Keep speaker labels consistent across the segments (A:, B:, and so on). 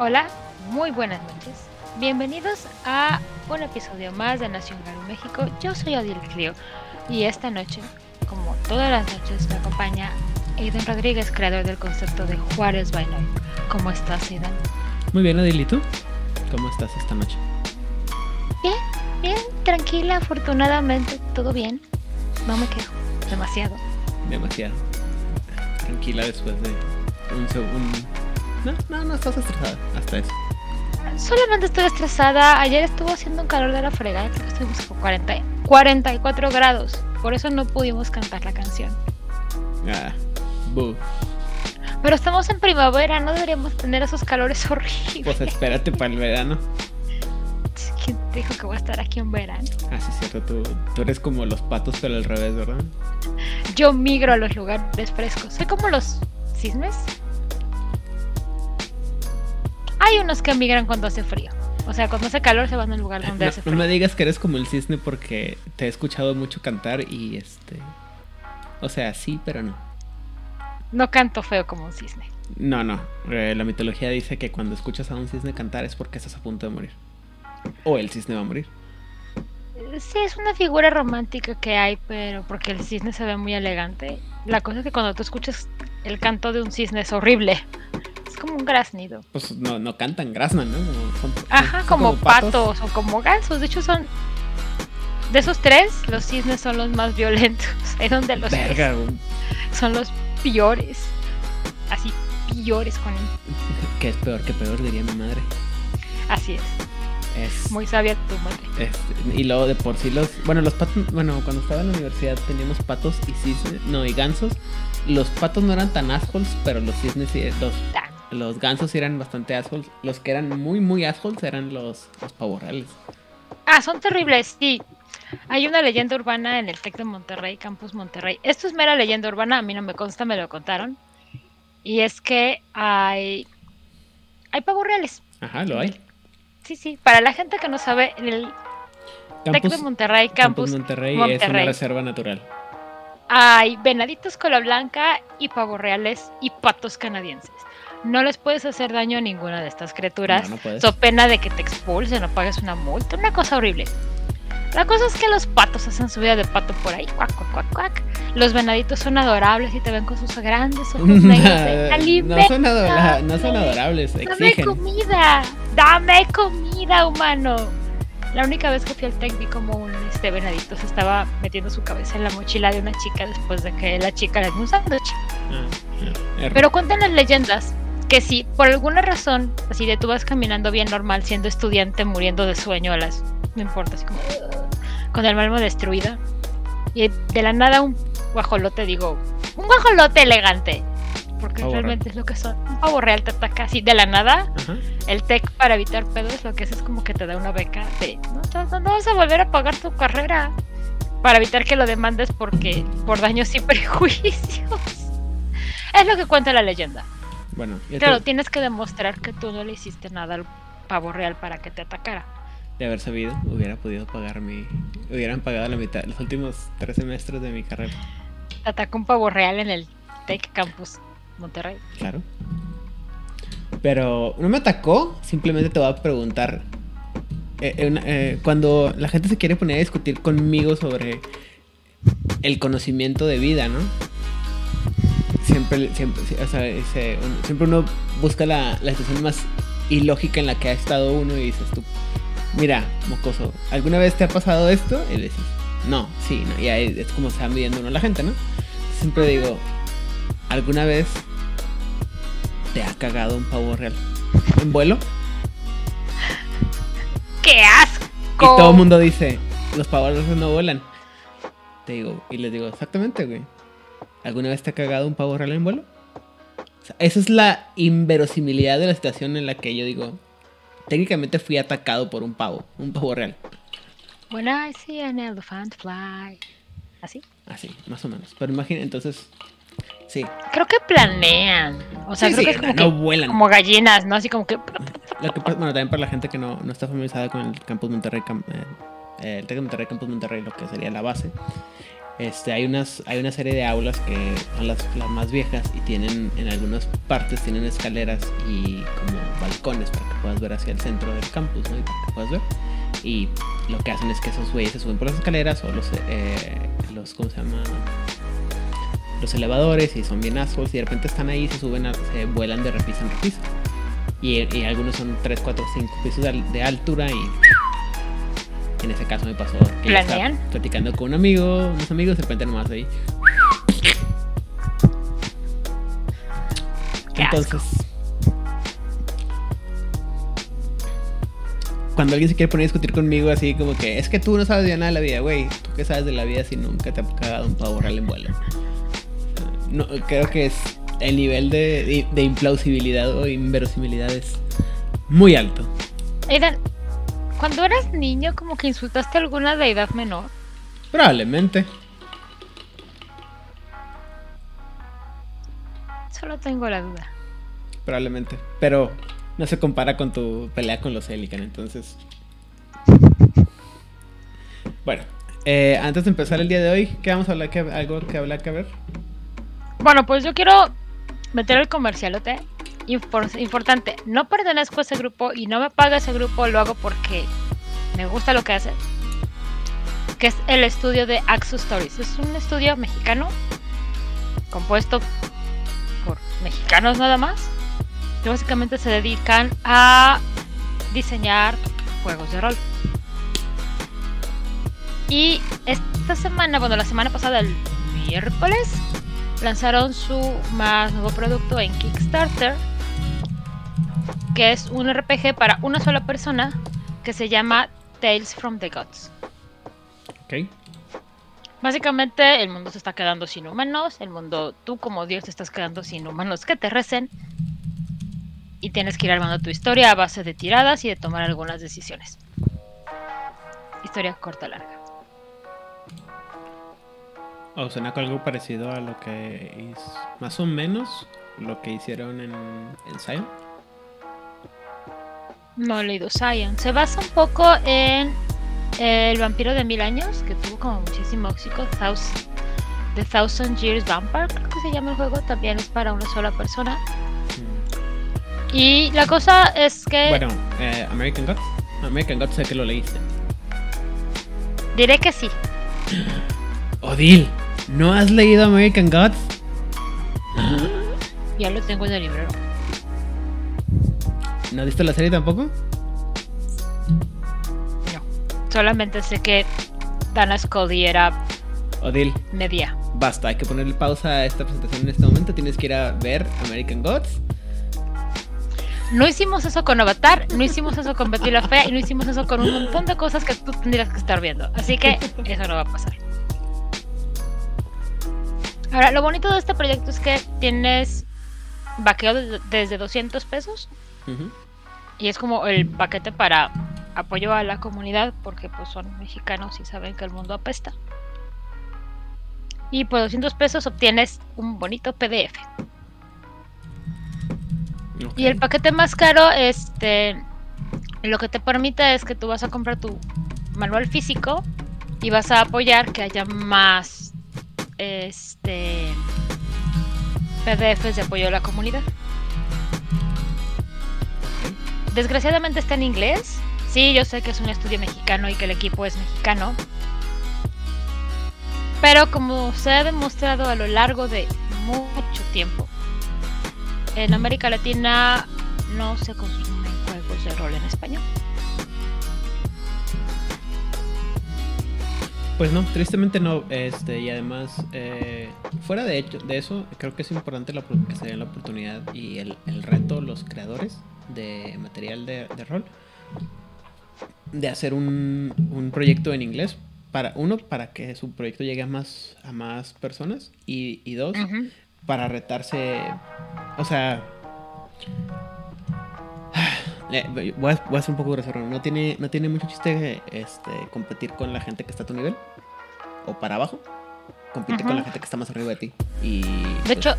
A: Hola, muy buenas noches. Bienvenidos a un episodio más de Nación México. Yo soy Odil Clio y esta noche, como todas las noches, me acompaña Aidan Rodríguez, creador del concepto de Juárez by. ¿Cómo estás, Aidan?
B: Muy bien, Odil, ¿y tú? ¿Cómo estás esta noche?
A: Bien, bien, tranquila, afortunadamente, todo bien. No me quejo, demasiado.
B: Demasiado. Tranquila después de un segundo. No, no, no estás estresada hasta eso.
A: Solamente estoy estresada. Ayer estuvo haciendo un calor de la fregada, creo que estuvimos como 40, 44 grados. Por eso no pudimos cantar la canción.
B: Ah, buh.
A: Pero estamos en primavera, no deberíamos tener esos calores horribles.
B: Pues espérate para el verano.
A: ¿Quién te dijo que voy a estar aquí en verano?
B: Ah, sí, cierto, tú, tú eres como los patos, pero al revés, ¿verdad?
A: Yo migro a los lugares frescos. Soy como los cisnes. Hay unos que migran cuando hace frío. O sea, cuando hace calor se van al lugar donde
B: No,
A: hace
B: no
A: frío.
B: me digas que eres como el cisne porque te he escuchado mucho cantar y este. O sea, sí, pero no.
A: No canto feo como un cisne.
B: No, no. Eh, la mitología dice que cuando escuchas a un cisne cantar es porque estás a punto de morir. O el cisne va a morir.
A: Sí, es una figura romántica que hay, pero porque el cisne se ve muy elegante. La cosa es que cuando tú escuchas el canto de un cisne es horrible. Como un graznido.
B: Pues no, no cantan, graznan, ¿no? Son-
A: Ajá,
B: son
A: como, patos. o como gansos. De hecho, son. De esos tres, los cisnes son los más violentos. Es donde los.
B: Verga,
A: son los peores. Así, peores con él.
B: Que es peor que peor, diría mi madre.
A: Así es.
B: Es,
A: Muy sabia tu madre.
B: es- y luego de por sí los. Bueno, los patos. Bueno, cuando estaba en la universidad teníamos patos y cisnes. No, y gansos. Los patos no eran tan assholes, pero los cisnes sí. Los,
A: Ah,
B: los gansos eran bastante assholes. Los que eran muy, muy assholes eran los, los pavorreales.
A: Ah, son terribles, sí. Hay una leyenda urbana en el TEC de Monterrey, Campus Monterrey. Esto es mera leyenda urbana, a mí no me consta, me lo contaron. Y es que hay. Hay pavos reales.
B: Ajá, lo hay.
A: Sí, sí. Para la gente que no sabe, en el TEC de Monterrey,
B: Campus
A: Campus,
B: Monterrey, es una reserva natural.
A: hay venaditos cola blanca y pavos reales y patos canadienses. No les puedes hacer daño a ninguna de estas criaturas.
B: No, no puedes.
A: So pena de que te expulsen o pagues una multa, una cosa horrible. La cosa es que los patos hacen su vida de pato por ahí, cuac, cuac, cuac, cuac. Los venaditos son adorables y te ven con sus grandes ojos negros
B: no, son adora-
A: "Aliméntame,
B: no son adorables,
A: Dame
B: exigen.
A: comida, dame comida, humano. La única vez que fui al tech vi como un este venadito se estaba metiendo su cabeza en la mochila de una chica después de que la chica le dio un sándwich.
B: Ah, ah, error.
A: Pero cuentan las leyendas que si por alguna razón, así de tú vas caminando bien normal, siendo estudiante, muriendo de sueño a las. No importa, así como. Con el alma destruida. Y de la nada un guajolote, digo. Un guajolote elegante. Porque
B: Pavo real.
A: realmente es lo que son. Un pavo real te ataca así de la nada. El TEC para evitar pedos lo que hace es como que te da una beca de. No, no, no vas a volver a pagar tu carrera. Para evitar que lo demandes porque por daños y prejuicios. Es lo que cuenta la leyenda.
B: Bueno,
A: Claro,
B: te-
A: tienes que demostrar que tú no le hiciste nada al pavo real para que te atacara.
B: de haber sabido, hubiera podido pagar mi. Hubieran pagado la mitad, los últimos tres semestres de mi carrera.
A: Atacó un pavo real en el Tech Campus Monterrey.
B: Claro. Pero no me atacó, simplemente te voy a preguntar. eh, eh, eh, cuando la gente se quiere poner a discutir conmigo sobre el conocimiento de vida, ¿no? Siempre, siempre, o sea, ese- un- siempre uno busca la, la situación más ilógica en la que ha estado uno y dices tú, mira, mocoso, ¿alguna vez te ha pasado esto? Y le dices, no, sí, no, y ahí es como se va midiendo uno la gente, ¿no? Siempre digo, ¿alguna vez te ha cagado un pavo real en vuelo?
A: ¡Qué asco!
B: Y todo el mundo dice, los pavos reales no vuelan. Te digo, y les digo, exactamente, güey. ¿Alguna vez te ha cagado un pavo real en vuelo? O sea, esa es la inverosimilidad de la situación en la que yo digo, técnicamente fui atacado por un pavo, un pavo real.
A: When I see an elephant fly. ¿Así?
B: Así, más o menos. Pero imagina, entonces, sí.
A: Creo que planean. O sea,
B: Sí,
A: creo
B: sí,
A: que es como,
B: no
A: que-
B: vuelan.
A: como gallinas, ¿no? Así como que.
B: Lo que bueno, también para la gente que no, no está familiarizada con el Campus Monterrey, eh, el Tec de Monterrey, Campus Monterrey, lo que sería la base, este, hay, unas, hay una serie de aulas que son las, las más viejas y tienen, en algunas partes, tienen escaleras y como balcones para que puedas ver hacia el centro del campus, ¿no? Y para que puedas ver. Y lo que hacen es que esos güeyes se suben por las escaleras o los, eh, los ¿cómo se llama? Los elevadores y son bien assholes y de repente están ahí, se suben, a, se vuelan de repisa en repisa. Y, y algunos son 3, 4, 5 pisos de, de altura y en ese caso me pasó que yo estaba
A: ¿Planean?
B: platicando con un amigo, unos amigos, de repente nomás ahí.
A: Qué asco.
B: Entonces, cuando alguien se quiere poner a discutir conmigo así como que es que tú no sabes de nada de la vida, güey, tú qué sabes de la vida si nunca te ha cagado un pavo real en vuelo. No, creo que es el nivel de, de, de implausibilidad o inverosimilidad es muy alto.
A: Aidan, cuando eras niño, como que insultaste a alguna deidad menor.
B: Probablemente.
A: Solo tengo la duda.
B: Probablemente. Pero no se compara con tu pelea con los Helican, entonces. Bueno, eh, antes de empezar el día de hoy, ¿qué vamos a hablar? ¿Qué- ¿Algo que hablar que ver?
A: Bueno, pues yo quiero meter el comercialote. Impor- importante, no pertenezco a ese grupo y no me paga ese grupo, lo hago porque me gusta lo que hace. Que es el estudio de Axo Stories. Es un estudio mexicano compuesto por mexicanos nada más. Que básicamente se dedican a diseñar juegos de rol. Y esta semana, bueno, la semana pasada, el miércoles, lanzaron su más nuevo producto en Kickstarter, que es un RPG para una sola persona que se llama Tales from the Gods.
B: Ok.
A: Básicamente el mundo se está quedando sin humanos, el mundo, tú como Dios te estás quedando sin humanos que te recen y tienes que ir armando tu historia a base de tiradas y de tomar algunas decisiones. Historia corta larga.
B: O suena con algo parecido a lo que es más o menos lo que hicieron en, en Zion.
A: No he leído Science. Se basa un poco en El vampiro de mil años, que tuvo como muchísimo éxito. The Thousand Years Vampire, creo que se llama el juego. También es para una sola persona.
B: Mm.
A: Y la cosa es que
B: Bueno, eh, American Gods. American Gods sé que lo leíste.
A: diré que sí.
B: Odil, ¿no has leído American Gods?
A: Ya lo tengo en el librero.
B: ¿No has visto la serie tampoco?
A: No. Solamente sé que Dana Scully era
B: Odil,
A: media.
B: basta, hay que ponerle pausa a esta presentación en este momento. Tienes que ir a ver American Gods.
A: No hicimos eso con Avatar, no hicimos eso con Betty la Fea y no hicimos eso con un montón de cosas que tú tendrías que estar viendo. Así que eso no va a pasar. Ahora, lo bonito de este proyecto es que tienes vaqueo de- desde 200 pesos Y es como el paquete para apoyo a la comunidad porque pues son mexicanos y saben que el mundo apesta. Y por 200 pesos obtienes un bonito PDF. Y el paquete más caro, este, lo que te permite es que tú vas a comprar tu manual físico y vas a apoyar que haya más, este, PDFs de apoyo a la comunidad. Desgraciadamente está en inglés. Sí, yo sé que es un estudio mexicano y que el equipo es mexicano. Pero como se ha demostrado a lo largo de mucho tiempo, en América Latina no se consumen juegos de rol en español.
B: Pues no, tristemente no. Este, y además, eh, fuera de, hecho, de eso, creo que es importante la, que se den la oportunidad y el, el reto, los creadores de material de, de rol, de hacer un, un proyecto en inglés. Para, uno, para que su proyecto llegue a más, a más personas. Y, y dos, para retarse. O sea. Voy a, voy a ser un poco grosero. No tiene, no tiene mucho chiste este, competir con la gente que está a tu nivel. O para abajo. Compite con la gente que está más arriba de ti. Y.
A: De
B: pues,
A: hecho,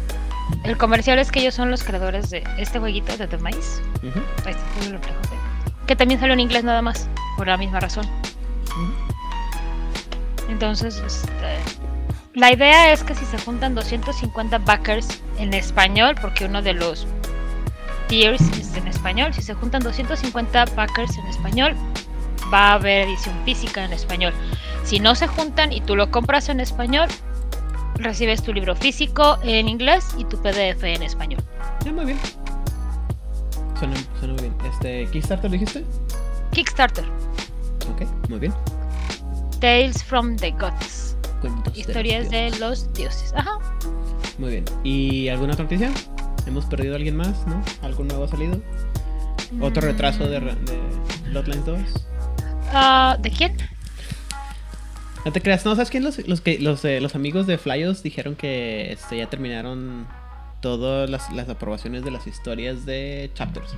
A: el comercial es que ellos son los creadores de este jueguito de The Ahí está, pues, lo. Que también salió en inglés nada más, por la misma razón. Entonces, este, la idea es que si se juntan 250 backers en español, porque uno de los tiers es en español. Si se juntan 250 backers en español, va a haber edición física en español. Si no se juntan y tú lo compras en español, recibes tu libro físico en inglés y tu PDF en español.
B: Ya, muy bien. Suena, suena muy bien. Este, ¿Kickstarter dijiste?
A: Kickstarter.
B: Ok, muy bien.
A: Tales from the Gods.
B: Cuentos de
A: Historias
B: los
A: de los dioses. Ajá.
B: Muy bien. ¿Y alguna otra noticia? ¿Hemos perdido a alguien más, no? ¿Algo nuevo ha salido? ¿Otro retraso de, de Bloodlines 2?
A: Ah, ¿De quién?
B: No te creas, no, ¿sabes quién? Los, los, que, los, eh, los amigos de Flyos dijeron que este, ya terminaron todas las, las aprobaciones de las historias de Chapters.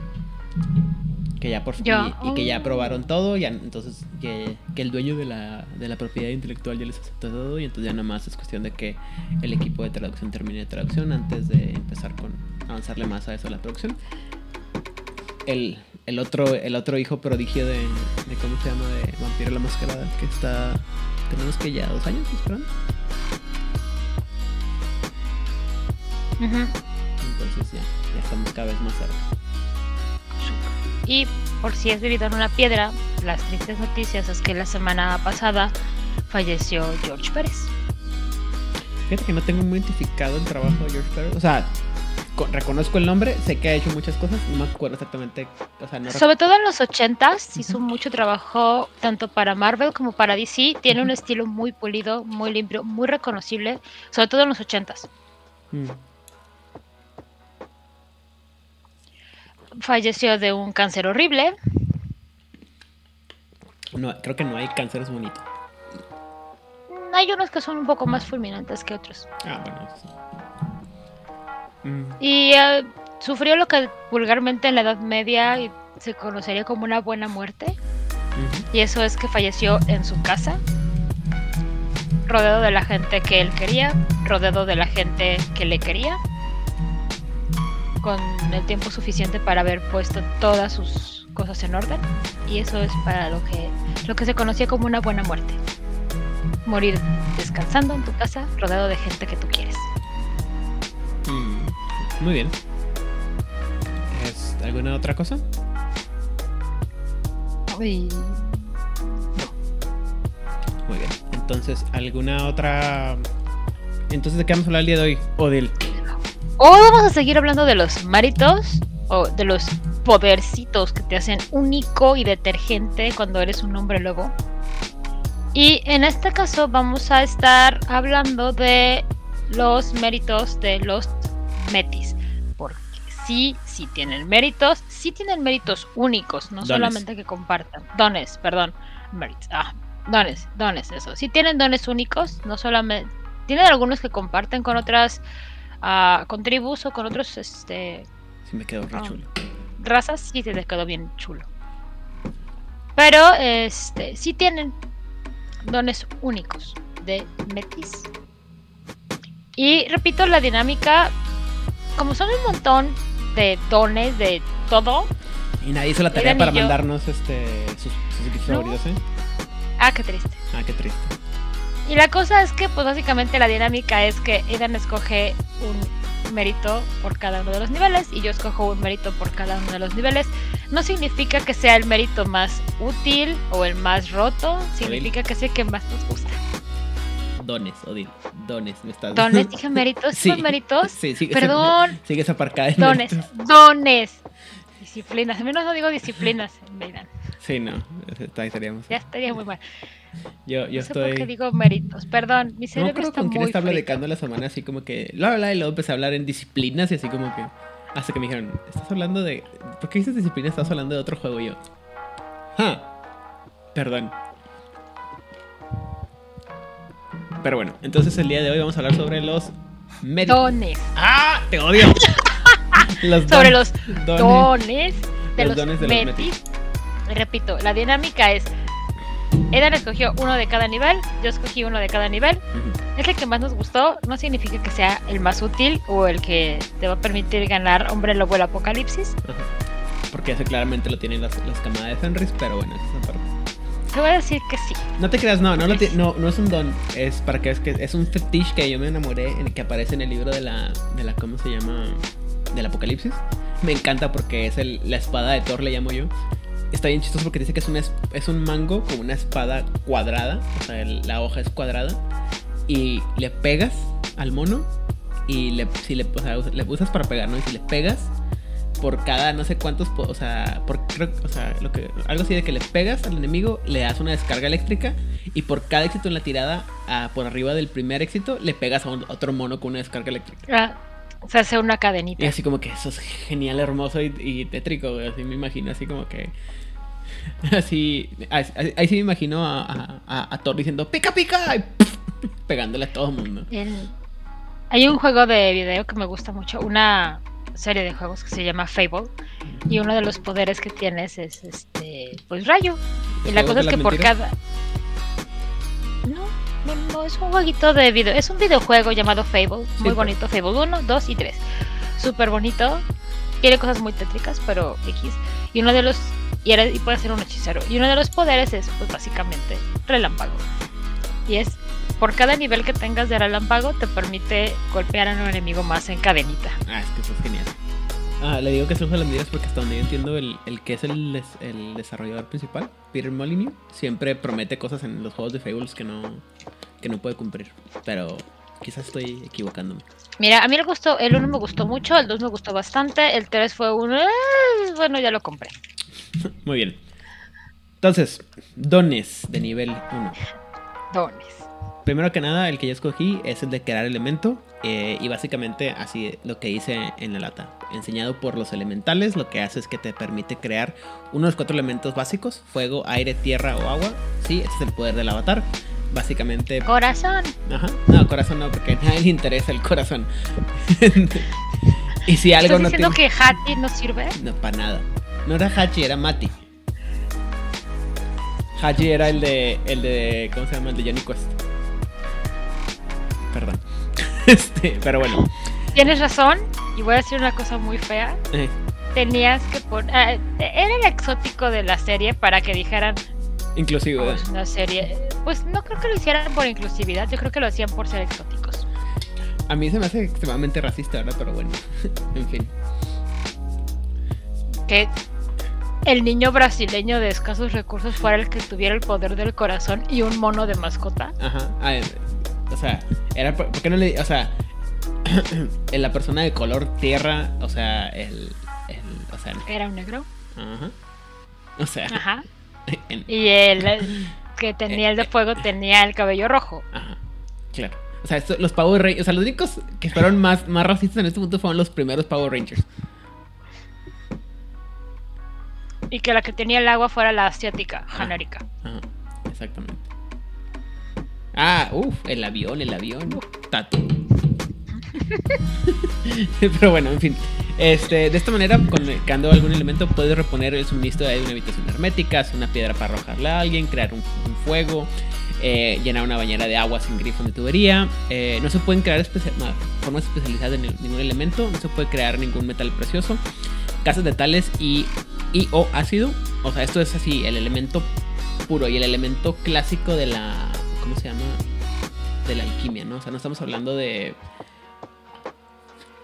B: Que ya por fin.
A: Ya.
B: Y, y que ya
A: Oh.
B: aprobaron todo, ya entonces que, que el dueño de la, de la propiedad intelectual ya les aceptó todo y entonces ya nada más es cuestión de que el equipo de traducción termine de traducción antes de empezar con avanzarle más a eso a la producción. El, el otro, el otro hijo prodigio de, de cómo se llama de Vampiro la Mascarada, que está tenemos que ya dos años esperando.
A: Ujú.
B: Entonces ya, ya estamos cada vez más cerca.
A: Y por si has vivido en una piedra, las tristes noticias es que la semana pasada falleció George Pérez.
B: Fíjate que no tengo muy identificado el trabajo de George Pérez. O sea, reconozco el nombre, sé que ha hecho muchas cosas, no me acuerdo exactamente. O sea, no
A: Sobre todo en los 80s hizo mucho trabajo tanto para Marvel como para DC. Tiene un estilo muy pulido, muy limpio, muy reconocible, sobre todo en los 80s.
B: Mm.
A: Falleció de un cáncer horrible.
B: No, creo que no hay cánceres bonitos.
A: Hay unos que son un poco más fulminantes que otros.
B: Ah, bueno, sí. Mm,
A: Y eh, sufrió lo que vulgarmente en la Edad Media se conocería como una buena muerte. Y eso es que falleció en su casa, rodeado de la gente que él quería, rodeado de la gente que le quería, con el tiempo suficiente para haber puesto todas sus cosas en orden. Y eso es para lo que, lo que se conocía como una buena muerte. Morir descansando en tu casa, rodeado de gente que tú quieres.
B: Muy bien. ¿Es ¿Alguna otra cosa?
A: Y
B: Muy bien. Entonces, ¿alguna otra. Entonces, ¿de qué vamos a hablar el día de hoy? Odil.
A: Hoy vamos a seguir hablando de los méritos o de los podercitos que te hacen único y detergente cuando eres un hombre lobo. Y en este caso vamos a estar hablando de los méritos de los metis. Porque sí, sí tienen méritos, sí tienen méritos únicos, no
B: Dones.
A: solamente que compartan. Dones, perdón. Méritos. Ah, dones, dones, eso. Sí tienen dones únicos, no solamente. Tienen algunos que comparten con otras ah, con tribus o con otros este,
B: Sí, me quedó
A: Ah.
B: chulo.
A: razas sí te quedó bien chulo. Pero este sí tienen dones únicos de metis. Y repito la dinámica, como son un montón de dones de todo.
B: Y nadie hizo la tarea para mandarnos este sus, sus
A: No.
B: favoritos, ¿eh?
A: Ah, qué triste.
B: Ah, qué triste.
A: Y la cosa es que, pues básicamente la dinámica es que Aidan escoge un mérito por cada uno de los niveles y yo escojo un mérito por cada uno de los niveles. No significa que sea el mérito más útil o el más roto, significa que sea el que más nos gusta.
B: Dones, Odil. Dones, me estás
A: Dones, dije méritos,
B: Sí.
A: ¿son méritos?
B: Sí, sí.
A: Perdón,
B: Sigues aparcada en
A: dones,
B: méritos.
A: dones. Disciplinas, al menos no digo disciplinas, Aidan.
B: Sí, no. Estaríamos.
A: Ya estaría muy mal.
B: Yo, yo
A: no sé por qué
B: estoy.
A: digo méritos, perdón, mi
B: No
A: cerebro
B: acuerdo
A: está
B: con quién estaba platicando la semana, así como que. Bla, bla, y luego empecé a hablar en disciplinas y así como que. Hasta que me dijeron, ¿estás hablando de. ¿Por qué dices disciplina? Estás hablando de otro juego y yo. ¡Ja! Perdón. Pero bueno, entonces el día de hoy vamos a hablar sobre los.
A: Dones.
B: ¡Ah! ¡Te odio! los
A: sobre los
B: dones.
A: dones de
B: Los dones de los
A: metis. Repito, la dinámica es: Edan escogió uno de cada nivel, yo escogí uno de cada nivel. Es el que más nos gustó, no significa que sea el más útil o el que te va a permitir ganar Hombre Lobo el Apocalipsis.
B: Porque ese claramente lo tienen las, las camadas de Fenris, pero bueno, esa es esa parte.
A: Te voy a decir que sí.
B: No te creas, no, no, lo no, no es un don. Es para que es que es un fetiche que yo me enamoré en el que aparece en el libro de la, de la ¿cómo se llama? del apocalipsis. Me encanta porque es el- la espada de Thor, le llamo yo. Está bien chistoso porque dice que es, una es, un mango con una espada cuadrada. O sea, el- la hoja es cuadrada. Y le pegas al mono. Y le, si le, o sea, le usas para pegar, ¿no? Y si le pegas, por cada no sé cuántos, o sea, por, o sea, lo que, algo así de que le pegas al enemigo, le das una descarga eléctrica y por cada éxito en la tirada, por arriba del primer éxito, le pegas a un- otro mono con una descarga eléctrica.
A: Ah, se hace una
B: Y
A: cadenita.
B: así como que eso es genial, hermoso y, y tétrico, güey, así me imagino, así como que... Así, ahí, ahí sí me imagino a, a, a- a Thor diciendo pica pica y pegándole a todo el mundo.
A: El- Hay un juego de video que me gusta mucho, una serie de juegos que se llama Fable. Y uno de los poderes que tienes es este, pues rayo. Y la
B: ¿Juegos
A: cosa es que por cada. No, no, no, es un jueguito de video. Es un videojuego llamado Fable. Muy
B: pero-
A: bonito. Fable 1, 2 y 3. Súper bonito. Tiene cosas muy tétricas, pero X. Y uno de los. Y, eres- y puede ser un hechicero. Y uno de los poderes es, pues básicamente, relámpago. Y es. Por cada nivel que tengas de relámpago, te permite golpear a un enemigo más en cadenita.
B: Ah, es que eso es genial. Ah, le digo que es un juego de las mentiras porque hasta donde yo entiendo el, el que es el, des- el desarrollador principal, Peter Molyneux, siempre promete cosas en los juegos de Fables que no, que no puede cumplir. Pero quizás estoy equivocándome.
A: Mira, a mí el, gusto, el 1 me gustó mucho, el 2 me gustó bastante, el 3 fue un... "Ah", Bueno, ya lo compré.
B: Muy bien. Entonces, dones de nivel 1.
A: Dones.
B: Primero que nada, el que yo escogí es el de crear elemento. eh, y básicamente así lo que dice en la lata. Enseñado por los elementales, lo que hace es que te permite crear uno de los cuatro elementos básicos. Fuego, aire, tierra o agua. Sí, ese es el poder del avatar. Básicamente...
A: Corazón.
B: Ajá. No, corazón no, porque a nadie le interesa el corazón. y si algo
A: ¿Estás
B: no
A: diciendo
B: tiene...
A: que Hattie no sirve?
B: No, para nada. No era Hachi, era Mati. Hachi era el de. el de. ¿Cómo se llama? El de Johnny Quest. Este, pero bueno.
A: Tienes razón, y voy a decir una cosa muy fea.
B: eh,
A: Tenías que poner... ah, era el exótico de la serie para que dijeran,
B: inclusive.
A: "Oh, es una serie... Pues no creo que lo hicieran por inclusividad, yo creo que lo hacían por ser exóticos.
B: A mí se me hace extremadamente racista, ¿verdad? Pero bueno. en fin.
A: Que el niño brasileño de escasos recursos fuera el que tuviera el poder del corazón y un mono de mascota.
B: Ajá. ah, eh, o sea, era. ¿Por qué no le.? O sea. en la persona de color tierra. O sea, el. el o sea.
A: Era un negro.
B: Ajá. O sea.
A: Ajá.
B: en-
A: Y el que tenía el de fuego tenía el cabello rojo.
B: Ajá, claro. O sea, esto- los Power Rangers, o sea, los únicos que fueron más, más racistas en este punto fueron los primeros Power Rangers.
A: Y que la que tenía el agua fuera la asiática, Hanarika.
B: Ajá, exactamente. Ah, uff, el avión, el avión. Tato. Pero bueno, en fin. Este, de esta manera, conectando algún elemento, puedes reponer el suministro de una habitación hermética, una piedra para arrojarle a alguien, crear un, fuego, eh, llenar una bañera de agua sin grifo de tubería. Eh, no se pueden crear no, formas especializadas de ni- ningún elemento, no se puede crear ningún metal precioso, casas de tales y, y o ácido. O sea, esto es así, el elemento puro y el elemento clásico de la. ¿Cómo se llama? De la alquimia, ¿no? O sea, no estamos hablando de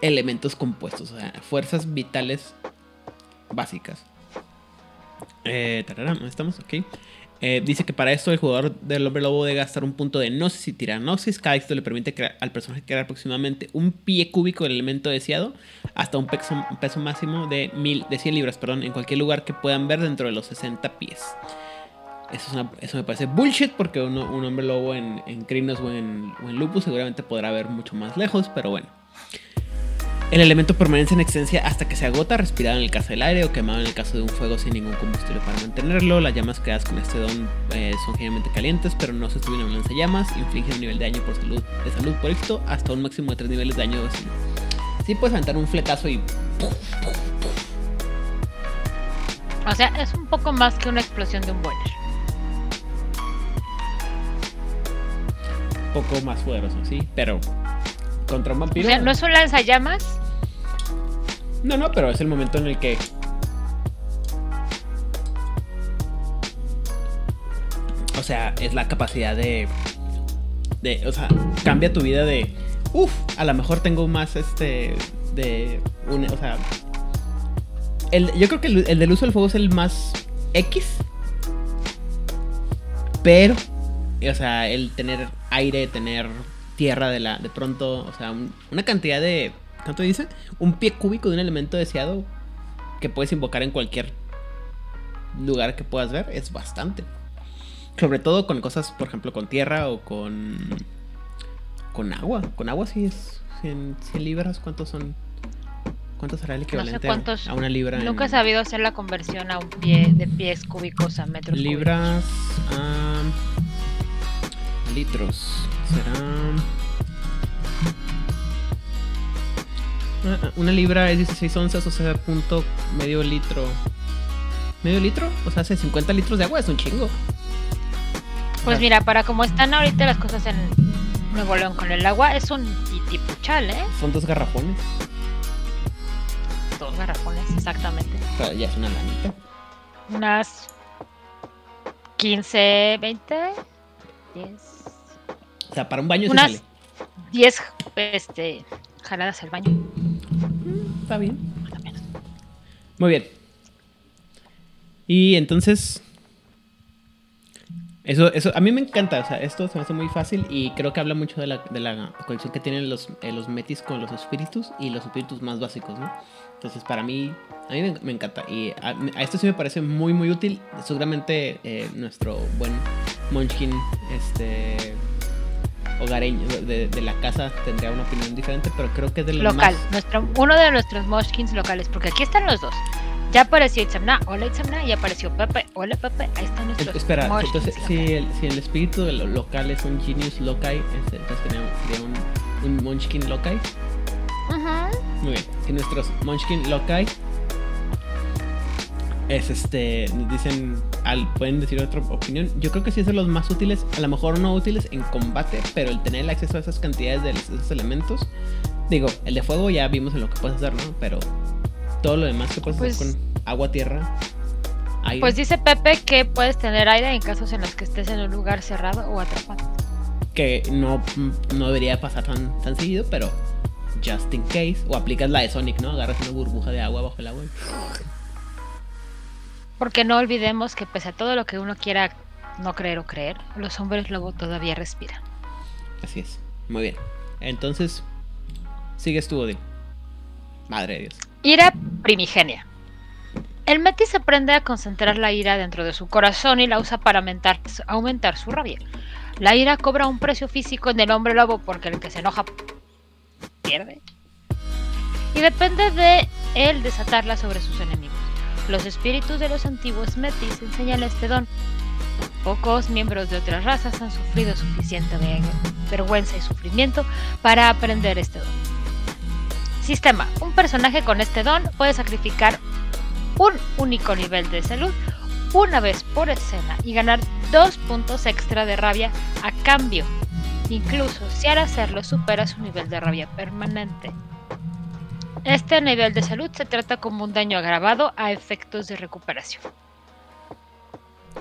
B: elementos compuestos, o sea, fuerzas vitales básicas. Eh, tarara, ¿dónde estamos? Ok. Eh, dice que para esto el jugador del hombre lobo debe gastar un punto de gnosis y tirar gnosis. Cada éxito le permite al personaje crear aproximadamente un pie cúbico del elemento deseado hasta un peso, un peso máximo de, mil, de 100 libras perdón, en cualquier lugar que puedan ver dentro de los 60 pies. Eso, me parece bullshit porque un hombre lobo en, en Crinos o en, en Lupus seguramente podrá ver mucho más lejos, pero bueno. El elemento permanece en existencia hasta que se agota, respirado en el caso del aire o quemado en el caso de un fuego sin ningún combustible para mantenerlo. Las llamas creadas con este don eh, son generalmente calientes, pero no se estudian en llamas. Infligen un nivel de daño por salud, de salud por éxito hasta un máximo de 3 niveles de daño salud. Sí puedes aventar un fletazo y
A: O sea, es un poco más que una explosión de un boiler.
B: Poco más poderoso, sí, pero contra un
A: O
B: vampiro.
A: sea, no es un lanzallamas,
B: No, no, pero es el momento en el que. O sea, es la capacidad de. de o sea, cambia tu vida de. Uf, a lo mejor tengo más este. de un, o sea, el, yo creo que el, el del uso del fuego es el más X. Pero, o sea, el tener aire, tener tierra de la de pronto, o sea, un- una cantidad de ¿cuánto dice? Un pie cúbico de un elemento deseado que puedes invocar en cualquier lugar que puedas ver es bastante. Sobre todo con cosas, por ejemplo, con tierra o con con agua. Con agua sí es 100, 100 libras, ¿cuántos son? ¿Cuánto será el equivalente a- una libra?
A: Nunca he
B: en-
A: sabido hacer la conversión a un pie de pies cúbicos a metros
B: Libras a a litros. Serán. Ah, Una libra es 16 onzas, o sea, punto medio litro. ¿Medio litro? O sea, hace 50 litros de agua, es un chingo.
A: Pues
B: Ah.
A: mira, para como están ahorita las cosas en Nuevo León con el agua, es un titipuchal, ¿eh?
B: Son dos garrafones.
A: Dos garrafones, exactamente.
B: Ya es una lanita.
A: Unas 15, 20, 10,
B: O sea, para un baño
A: Unas-
B: se sale.
A: 10 este, jaladas al baño.
B: Está bien. Muy bien. Y entonces. Eso, eso, a mí me encanta, o sea, esto se me hace muy fácil y creo que habla mucho de la, de la conexión que tienen los, eh, los metis con los espíritus y los espíritus más básicos, ¿no? Entonces, para mí, a mí me, me encanta y a, a esto sí me parece muy, muy útil. Seguramente eh, nuestro buen Munchkin, este, hogareño de, de la casa tendría una opinión diferente, pero creo que es de los
A: Local,
B: más...
A: nuestro, uno de nuestros Moshkins locales, porque aquí están los dos. Ya apareció Itzamna, hola Itzamna, y apareció Pepe, hola Pepe, ahí están nuestros
B: Espera,
A: Moshkins
B: entonces si
A: locales.
B: el, si el espíritu de lo local es un genius loci, este, entonces tenemos- sería un, un munchkin loci. Muy bien. Si nuestros munchkin loci es este, dicen, al, pueden decir otra opinión. Yo creo que sí es de los más útiles, a lo mejor no útiles en combate, pero el tener el acceso a esas cantidades de esos elementos. Digo, el de fuego ya vimos en lo que puedes hacer, ¿no? Pero todo lo demás que puedes hacer
A: Pues-
B: con agua, tierra, aire.
A: Pues dice Pepe que puedes tener aire en casos en los que estés en un lugar cerrado o atrapado.
B: que no, no debería pasar tan, tan seguido, pero just in case. O aplicas la de Sonic, ¿no? Agarras una burbuja de agua bajo el agua. y-
A: Porque no olvidemos que pese a todo lo que uno quiera no creer o creer, los hombres lobo todavía respiran.
B: Así es. Muy bien. Entonces, sigues tú, Odin. Madre de Dios.
A: Ira primigenia. El Metis aprende a concentrar la ira dentro de su corazón y la usa para aumentar, aumentar su rabia. La ira cobra un precio físico en el hombre lobo porque el que se enoja pierde. Y depende de él desatarla sobre sus enemigos. Los espíritus de los antiguos Metis enseñan este don. Pocos miembros de otras razas han sufrido suficiente ve- vergüenza y sufrimiento para aprender este don. Sistema. Un personaje con este don puede sacrificar un único nivel de salud una vez por escena y ganar dos puntos extra de rabia a cambio, incluso si al hacerlo supera su nivel de rabia permanente. Este nivel de salud se trata como un daño agravado a efectos de recuperación.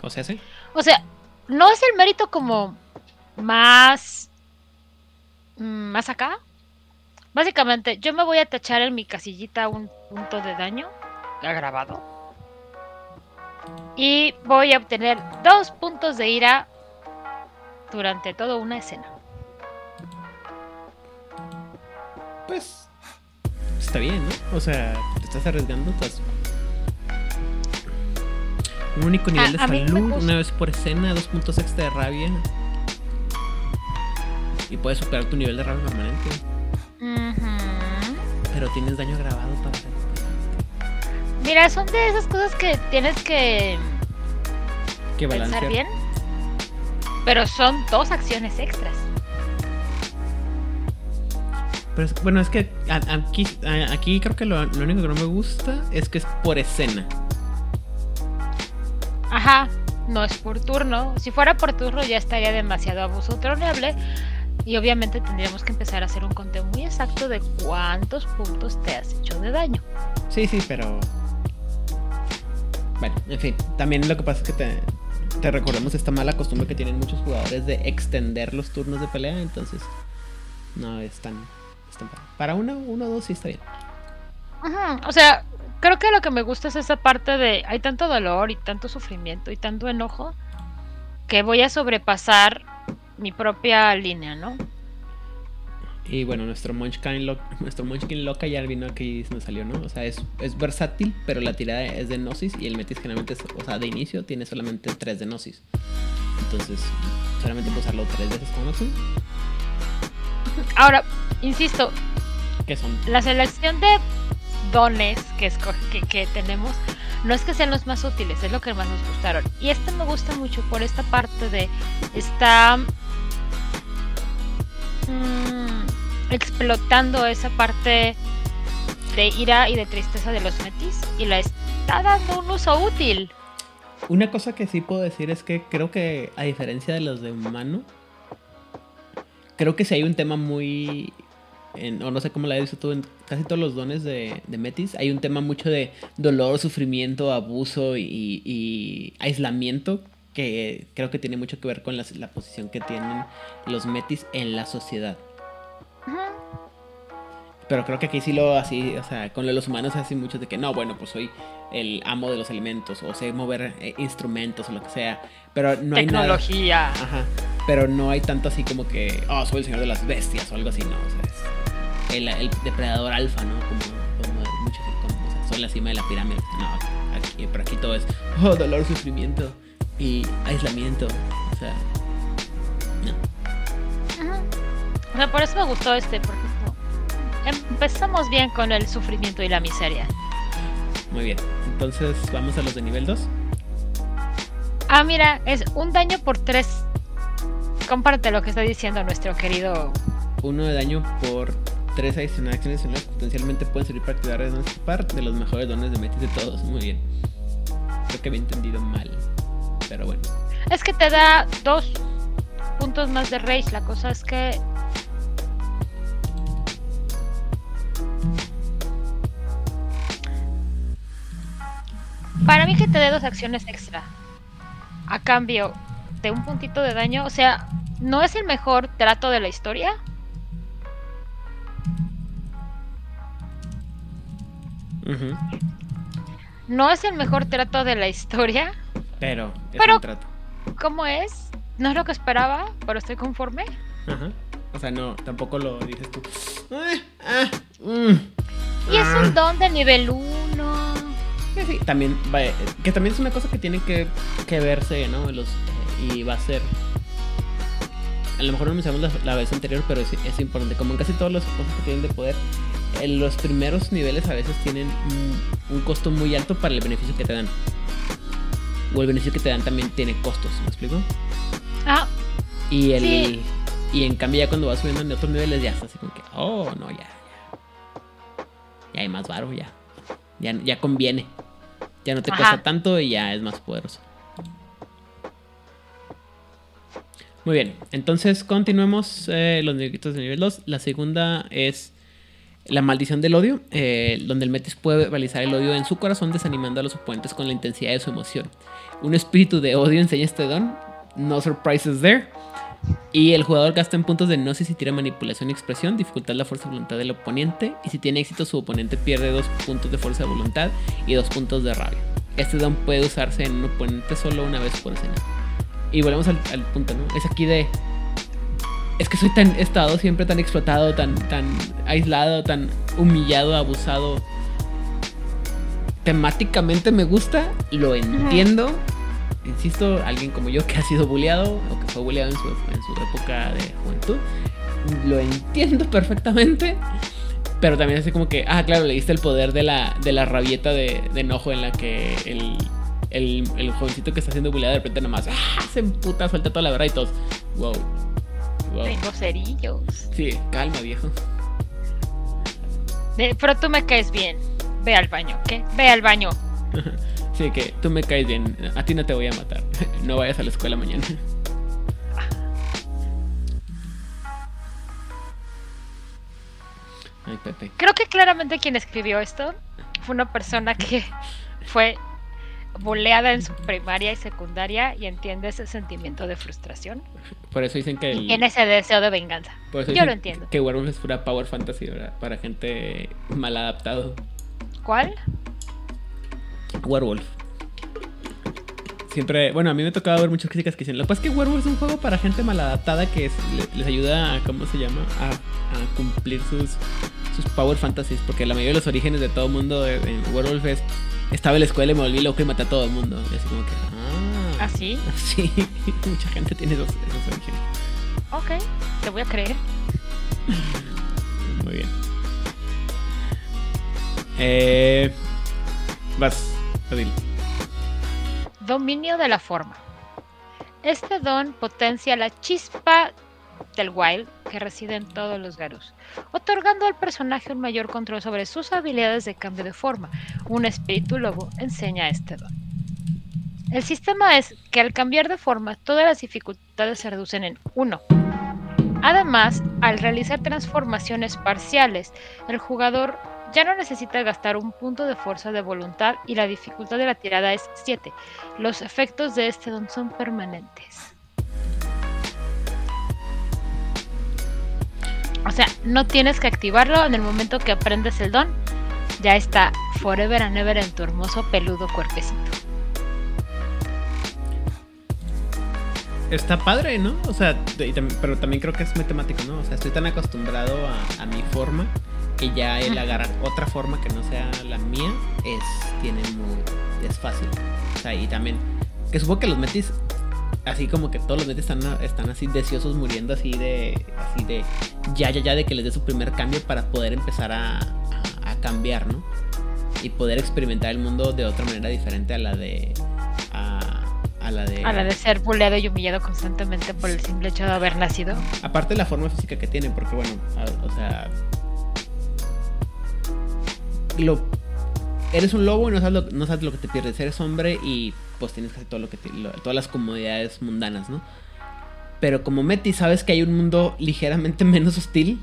B: O sea, sí.
A: O sea, no es el mérito como más. mm, más acá. Básicamente, yo me voy a tachar en mi casillita un punto de daño agravado. Y voy a obtener dos puntos de ira durante toda una escena.
B: Pues. Está bien, ¿no? O sea, te estás arriesgando, estás. Un único nivel de
A: A-
B: salud, una vez por escena, dos puntos extra de rabia. Y puedes superar tu nivel de rabia permanente.
A: Ujú.
B: Pero tienes daño agravado para.
A: Mira, son de esas cosas que tienes que
B: Que
A: pensar
B: balancear.
A: bien. Pero son dos acciones extras.
B: Pero es- bueno, es que aquí, creo que lo, lo único que no me gusta es que es por escena.
A: Ajá, no es por turno. Si fuera por turno ya estaría demasiado abuso troneable. Y obviamente tendríamos que empezar a hacer un conteo muy exacto de cuántos puntos te has hecho de daño.
B: Sí, sí, pero. Bueno, en fin. También lo que pasa es que te, te recordemos esta mala costumbre que tienen muchos jugadores de extender los turnos de pelea. Entonces, no es tan. Padre. Para uno, uno o dos sí está bien.
A: O sea, creo que lo que me gusta es esa parte de hay tanto dolor y tanto sufrimiento y tanto enojo que voy a sobrepasar mi propia línea, ¿no?
B: Y bueno, nuestro Munchkin, nuestro Munchkin loca ya vino aquí nos salió, ¿no? O sea, es, es versátil, pero la tirada es de Gnosis y el Metis generalmente, es, o sea, de inicio tiene solamente 3 de Gnosis. Entonces, solamente puedo usarlo 3 veces con Gnosis.
A: Ahora, insisto.
B: ¿Qué son?
A: La selección de dones que, que, que tenemos no es que sean los más útiles, es lo que más nos gustaron. Y este me gusta mucho por esta parte de está mmm, explotando esa parte de ira y de tristeza de los metis y la está dando un uso útil.
B: Una cosa que sí puedo decir es que creo que a diferencia de los de humano, creo que si hay un tema muy o no sé cómo la visto tú, en casi todos los dones de, Metis, hay un tema mucho de dolor, sufrimiento, abuso y, aislamiento que creo que tiene mucho que ver con la, posición que tienen los Metis en la sociedad. Pero creo que aquí sí lo así, o sea, con los humanos hace mucho de que no, bueno, pues soy el amo de los alimentos o sé mover eh, instrumentos o lo que sea. Pero no
A: hay Tecnología.
B: Ajá. Pero no hay tanto así como que, oh, soy el señor de las bestias o algo así, no. O sea, es, el, depredador alfa, ¿no? Como, como muchos como, o sea, soy la cima de la pirámide. No, aquí, pero aquí todo es oh, dolor, sufrimiento y aislamiento. O sea,
A: no. O sea, por eso me gustó este, porque empezamos bien con el sufrimiento y la miseria.
B: Muy bien, entonces vamos a los de nivel 2.
A: Ah, mira, es un daño por 3. Comparte lo que está diciendo nuestro querido.
B: Uno de daño por tres adicionales acciones potencialmente pueden servir para activar de par de los mejores dones de Metis de todos. Muy bien. Creo que había entendido mal. Pero bueno.
A: Es que te da dos puntos más de rage. La cosa es que. Para mí que te dé dos acciones extra. A cambio de un puntito de daño. O sea, no es el mejor trato de la historia No es el mejor trato de la historia.
B: Pero es un trato.
A: ¿Cómo es? No es lo que esperaba, pero estoy conforme.
B: Ajá. O sea, no, tampoco lo dices tú.
A: Y es un don de nivel 1.
B: Sí, también, que también es una cosa que tiene que, que verse, ¿no? Los, y va a ser. A lo mejor no mencionamos la, la vez anterior, pero es, es importante. Como en casi todas las cosas que tienen de poder, en los primeros niveles a veces tienen un, costo muy alto para el beneficio que te dan. O el beneficio que te dan también tiene costos, ¿me explico?
A: Ah.
B: Y el y en cambio ya cuando vas subiendo en otros niveles ya está así como que, oh, no, ya, ya. Ya hay más varo, ya. Ya, ya conviene. Ya no te cuesta tanto y ya es más poderoso. Muy bien, entonces continuemos eh, los niveles de nivel 2. La segunda es la maldición del odio, eh, donde el Metis puede realizar el odio en su corazón desanimando a los oponentes con la intensidad de su emoción. Un espíritu de odio enseña este don, no surprises there. Y el jugador gasta en puntos de gnosis y tira manipulación y expresión, dificultad la fuerza de voluntad del oponente. Y si tiene éxito, su oponente pierde dos puntos de fuerza de voluntad y dos puntos de rabia. Este don puede usarse en un oponente solo una vez por escena. Y volvemos al, al punto, ¿no? Es aquí de es que soy tan he estado siempre tan explotado, tan tan aislado, tan humillado, abusado. Temáticamente me gusta, lo entiendo. Insisto, alguien como yo que ha sido bulleado o que fue bulleado en su, en su época de juventud, lo entiendo perfectamente. Pero también así como que, ah, claro, le diste el poder de la, de la rabieta de, de enojo en la que el, el, el, jovencito que está siendo bulleado de repente nomás, ah, se emputa, suelta toda la verdad y todos, wow,
A: tengo cerillos.
B: Sí, calma, viejo.
A: pero tú me caes bien. Ve al baño, ¿qué? Ve al baño.
B: sí, que tú me caes bien. A ti no te voy a matar. no vayas a la escuela mañana. Ay, Pepe.
A: Creo que claramente quien escribió esto fue una persona que fue boleada en su primaria y secundaria y entiende ese sentimiento de frustración.
B: Por eso dicen que...
A: Y tiene ese deseo de venganza. Yo lo entiendo.
B: Que Werewolf es pura power fantasy, ¿verdad? Para gente mal adaptado.
A: ¿Cuál?
B: Werewolf. Siempre, bueno, a mí me tocaba ver muchas críticas que dicen, lo que pasa es que Werewolf es un juego para gente maladaptada que es- le- les ayuda a, ¿cómo se llama? A, a cumplir sus, sus power fantasies, porque la mayoría de los orígenes de todo el mundo en en Werewolf es, estaba en la escuela y me volví loco y maté a todo el mundo. Y así como que, ah,
A: ¿Ah, sí?
B: sí, mucha gente tiene esos, esos orígenes.
A: Ok, te voy a creer.
B: Muy bien. Eh, vas,
A: Dominio de la forma. Este don potencia la chispa del Wild que reside en todos los Garus, otorgando al personaje un mayor control sobre sus habilidades de cambio de forma. Un espíritu lobo enseña este don. El sistema es que al cambiar de forma todas las dificultades se reducen en 1. Además, al realizar transformaciones parciales, el jugador ya no necesita gastar un punto de fuerza de voluntad y la dificultad de la tirada es 7. Los efectos de este don son permanentes. O sea, no tienes que activarlo en el momento que aprendes el don. Ya está forever and ever en tu hermoso peludo cuerpecito.
B: Está padre, ¿no? O sea, pero también creo que es muy temático, ¿no? O sea, estoy tan acostumbrado a mi forma que ya el agarrar otra forma que no sea la mía es tiene muy es fácil. O sea, y también que supongo que los metis así como que todos los metis están, están así deseosos muriendo así de así de ya ya ya de que les dé su primer cambio para poder empezar a, a- a cambiar, ¿no? Y poder experimentar el mundo de otra manera diferente a la de a, a la de
A: A la de ser buleado y humillado constantemente por el simple hecho de haber nacido.
B: Aparte de la forma física que tiene, porque bueno, a- o sea. Lo, eres un lobo y no sabes, lo, que te pierdes. Eres hombre y pues tienes hacer todo lo que te- todas las comodidades mundanas, ¿no? Pero como Meti, sabes que hay un mundo ligeramente menos hostil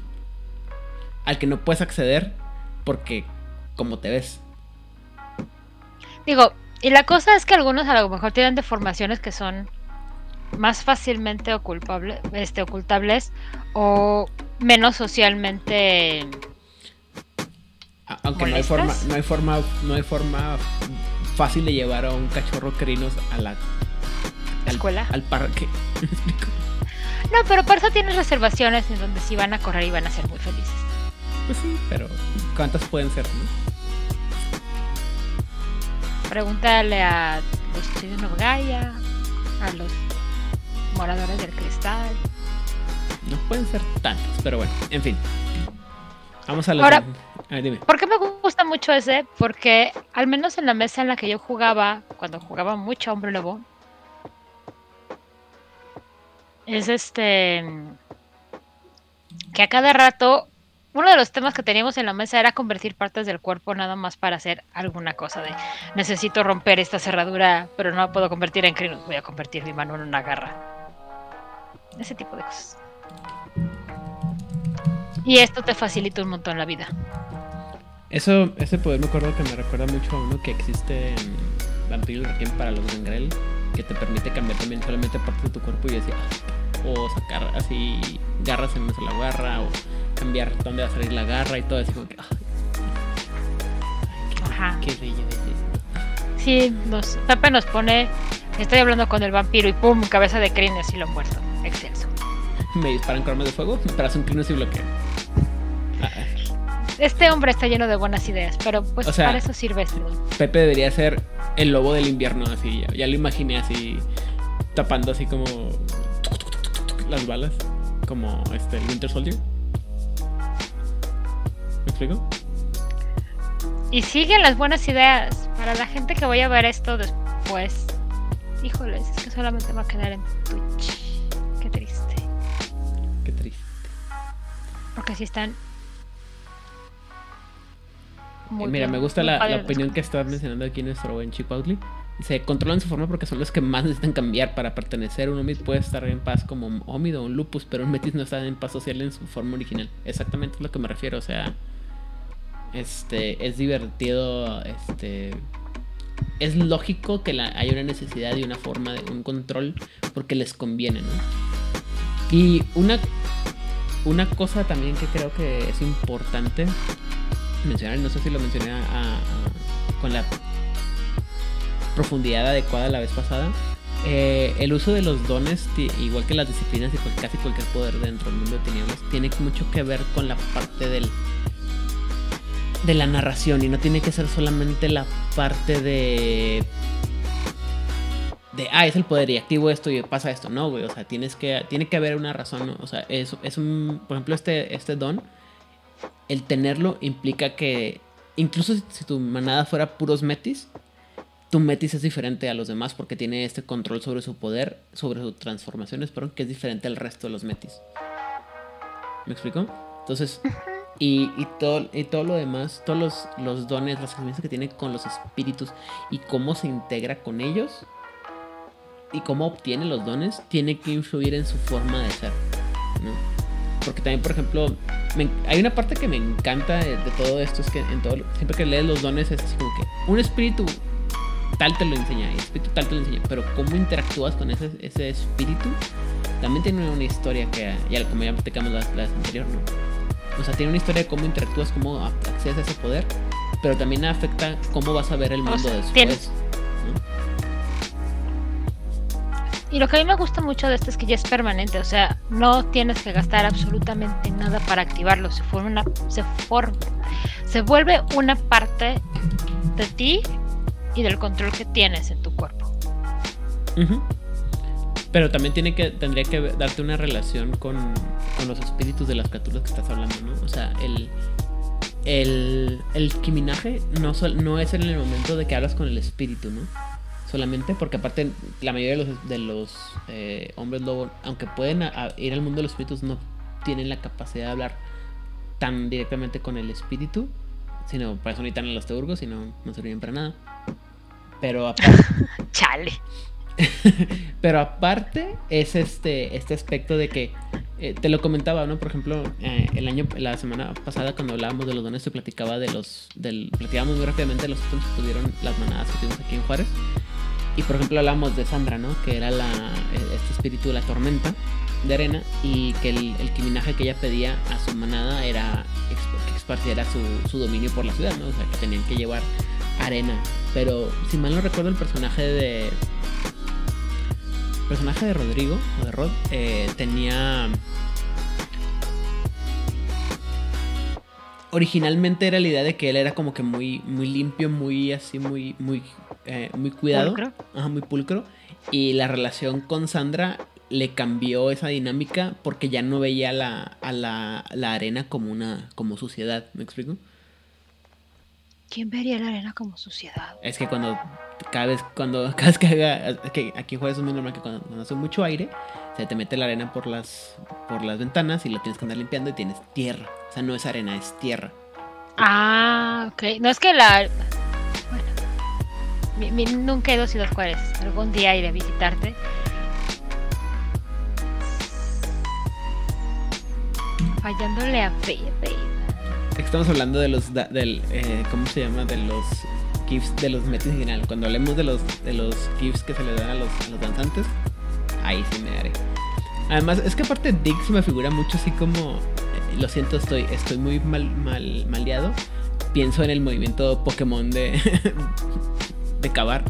B: al que no puedes acceder porque como te ves.
A: Digo, y la cosa es que algunos a lo mejor tienen deformaciones que son más fácilmente este, ocultables o menos socialmente
B: Aunque no hay forma, no hay forma, no hay forma fácil de llevar a un cachorro crinos a la al-
A: Escuela.
B: al parque.
A: No, pero por eso tienes reservaciones en donde sí van a correr y van a ser muy felices.
B: Pues sí, pero ¿cuántas pueden ser? no?
A: Pregúntale a los Children of Gaia, a los moradores del cristal.
B: No pueden ser tantas, pero bueno, en fin. Vamos a.
A: Ahora- ¿Por qué me gusta mucho ese? Porque al menos en la mesa en la que yo jugaba, cuando jugaba mucho Hombre Lobo, es este que a cada rato uno de los temas que teníamos en la mesa era convertir partes del cuerpo nada más para hacer alguna cosa de necesito romper esta cerradura, pero no la puedo convertir en crinos, voy a convertir mi mano en una garra. Ese tipo de cosas. Y esto te facilita un montón la vida.
B: Eso, ese poder me acuerdo que me recuerda mucho a uno que existe en Vampiro Requiem para los Gangrel, que te permite cambiar también solamente partes de tu cuerpo y así, ah, o sacar así garras en vez de la garra, o cambiar dónde va a salir la garra y todo así como que. ah,
A: Ajá.
B: qué bello es esto.
A: Sí, nos, Pepe nos pone. Estoy hablando con el vampiro y pum, cabeza de crines y lo muerto. Excelso.
B: Me disparan con armas de fuego, me un crinos y bloqueo.
A: Este hombre está lleno de buenas ideas, pero pues
B: O sea-
A: para eso sirve don.
B: Pepe debería ser el lobo del invierno, así. Ya, ya lo imaginé así, tapando así como las balas, como este el Winter Soldier. ¿Me explico?
A: Y siguen las buenas ideas. Para la gente que vaya a ver esto después. Híjoles, es que solamente va a quedar en Twitch. Qué triste.
B: Qué triste.
A: Porque si están. Muy
B: Mira,
A: bien,
B: me gusta la, la opinión que estaba mencionando aquí nuestro buen Chipotle. Se controlan su forma porque son los que más necesitan cambiar para pertenecer. Un Omid puede estar en paz como un Omid o un Lupus, pero un Metis no está en paz social en su forma original. Exactamente es lo que me refiero. O sea, este es divertido. Este es lógico que la, hay una necesidad y una forma de un control porque les conviene, ¿no? Y una, una cosa también que creo que es importante mencionar, no sé si lo mencioné con la profundidad adecuada la vez pasada. Eh, el uso de los dones, igual que las disciplinas y casi cualquier poder dentro del mundo de tinieblas, tiene mucho que ver con la parte del de la narración y no tiene que ser solamente la parte de de ah es el poder y activo esto y pasa esto no güey o sea tienes que tiene que haber una razón o sea es, es un por ejemplo este este don el tenerlo implica que incluso si tu manada fuera puros metis tu Metis es diferente a los demás porque tiene este control sobre su poder, sobre sus transformaciones, pero que es diferente al resto de los Metis. ¿Me explico? Entonces, y, todo, y todo lo demás, todos los, los dones, las experiencias que tiene con los espíritus y cómo se integra con ellos y cómo obtiene los dones, tiene que influir en su forma de ser. Porque también, por ejemplo, hay una parte que me encanta de, de, todo esto, es que en todo, siempre que lees los dones es así como que un espíritu tal te lo enseña, el espíritu tal te lo enseña, pero cómo interactúas con ese, ese espíritu también tiene una historia que, ya como ya platicamos la, la anterior, ¿no? O sea, tiene una historia de cómo interactúas, cómo accedes a ese poder, pero también afecta cómo vas a ver el mundo después.
A: Y lo que a mí me gusta mucho de esto es que ya es permanente, o sea, no tienes que gastar absolutamente nada para activarlo, se forma una, se forma, se vuelve una parte de ti y del control que tienes en tu cuerpo.
B: Pero también tiene que, tendría que darte una relación con, los espíritus de las criaturas que estás hablando, ¿no? O sea, el, el, el kiminaje no, no es en el momento de que hablas con el espíritu, ¿no? Solamente porque aparte la mayoría de los, de los eh, hombres lobo, aunque pueden ir al mundo de los espíritus, no tienen la capacidad de hablar tan directamente con el espíritu, sino para eso necesitan los teurgos y no, no sirven para nada. Pero aparte.
A: Chale.
B: pero aparte es este, este aspecto de que eh, te lo comentaba, ¿no? Por ejemplo, eh, el año, la semana pasada cuando hablábamos de los dones, se platicaba de los, del, platicábamos muy rápidamente de los que tuvieron las manadas que tuvimos aquí en Juárez. Y por ejemplo hablamos de Sandra, ¿no? Que era la, e, este espíritu de la tormenta de arena y que el, el que ella pedía a su manada era que esparciera su, su dominio por la ciudad, ¿no? O sea, que tenían que llevar arena. Pero si mal no recuerdo el personaje de... El personaje de Rodrigo, o de Rod, eh, tenía... Originalmente era la idea de que él era como que muy, muy limpio, muy así, muy, muy, eh, muy cuidado. ¿Pulcro? Ajá, muy pulcro. Y la relación con Sandra le cambió esa dinámica porque ya no veía la, a la, la arena como una como suciedad, ¿me explico?
A: ¿Quién vería la arena como suciedad?
B: Es que cuando cada vez, cuando cada vez que haga, que aquí juegas es muy normal que cuando, hace mucho aire, se te mete la arena por las, por las ventanas y lo tienes que andar limpiando y tienes tierra. O sea, no es arena, es tierra.
A: Ah, ok. No es que la... Nunca he ido a Ciudad Juárez. Algún día iré a visitarte. Fallándole a Pepe.
B: Estamos hablando de los del eh, ¿cómo se llama? de los gifs de los metis general. Cuando hablemos de los de los gifs que se le dan a los, a los danzantes, ahí sí me haré. Además, es que aparte Dick me figura mucho así como eh, lo siento, estoy estoy muy mal mal maleado. Pienso en el movimiento Pokémon de de cavar.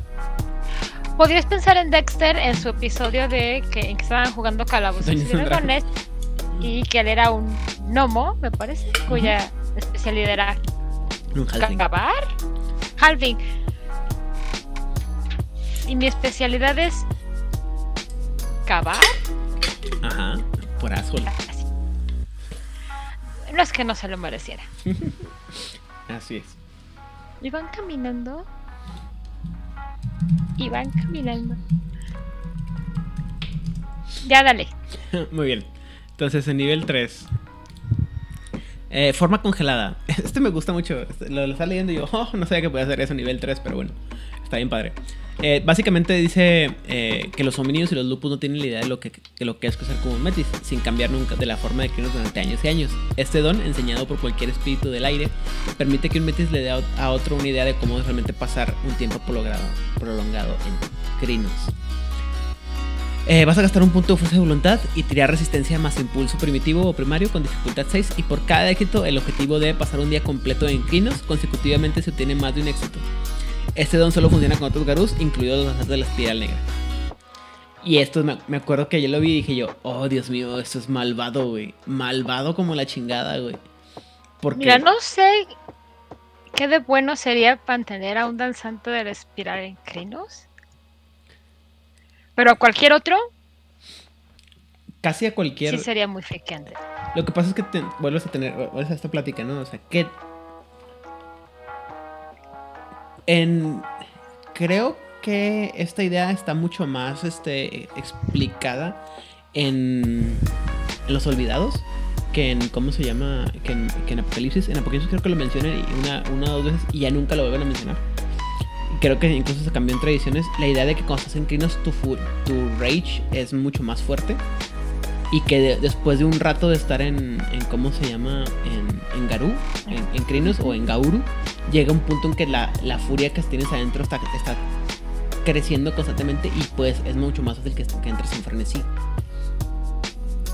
A: Podrías pensar en Dexter en su episodio de que, en que estaban jugando calabozos y dragones y que él era un gnomo, me parece, cuya especialidad era cavar. Halving. Y mi especialidad es cavar.
B: Ajá, por azul.
A: No es que no se lo mereciera.
B: Así es.
A: Y van caminando. Y van caminando. Ya dale.
B: Muy bien. Entonces en nivel 3 eh, forma congelada. Este me gusta mucho. Este, lo, lo está leyendo y yo, oh, no sabía que podía hacer eso nivel 3, pero bueno, está bien padre. Eh, básicamente dice eh, que los homínidos y los lupus no tienen la idea de lo que, que es crecer como un metis, sin cambiar nunca de la forma de criarnos durante años y años. Este don, enseñado por cualquier espíritu del aire, permite que un metis le dé a otro una idea de cómo realmente pasar un tiempo prolongado, en crinos. Eh, vas a gastar un punto de fuerza de voluntad y tirar resistencia más impulso primitivo o primario con dificultad 6. Y por cada éxito, el objetivo de pasar un día completo en crinos consecutivamente se obtiene más de un éxito. Este don solo funciona con otros Garus, incluidos los de la espiral negra. Y esto me, me, acuerdo que yo lo vi y dije yo, oh Dios mío, esto es malvado, güey. Malvado como la chingada, güey.
A: Porque... Mira, no sé qué de bueno sería mantener a un danzante de la espiral en crinos. Pero a cualquier otro.
B: Casi a cualquier.
A: Sí, sería muy frecuente.
B: Lo que pasa es que te, vuelves a tener. Vuelves a esta plática, ¿no? O sea, que. En. Creo que esta idea está mucho más este, explicada en, Los Olvidados que en. ¿Cómo se llama? Que en, que en Apocalipsis. En Apocalipsis creo que lo mencionan una, una o dos veces y ya nunca lo vuelven a mencionar creo que incluso se cambió en tradiciones, la idea de que cuando estás en Crinos tu, tu rage es mucho más fuerte. Y que después de un rato de estar en, en ¿cómo se llama? En, en Garú, en, en, Crinos o en Gauru, llega un punto en que la, la furia que tienes adentro está, está creciendo constantemente y pues es mucho más fácil que, que entres en frenesí.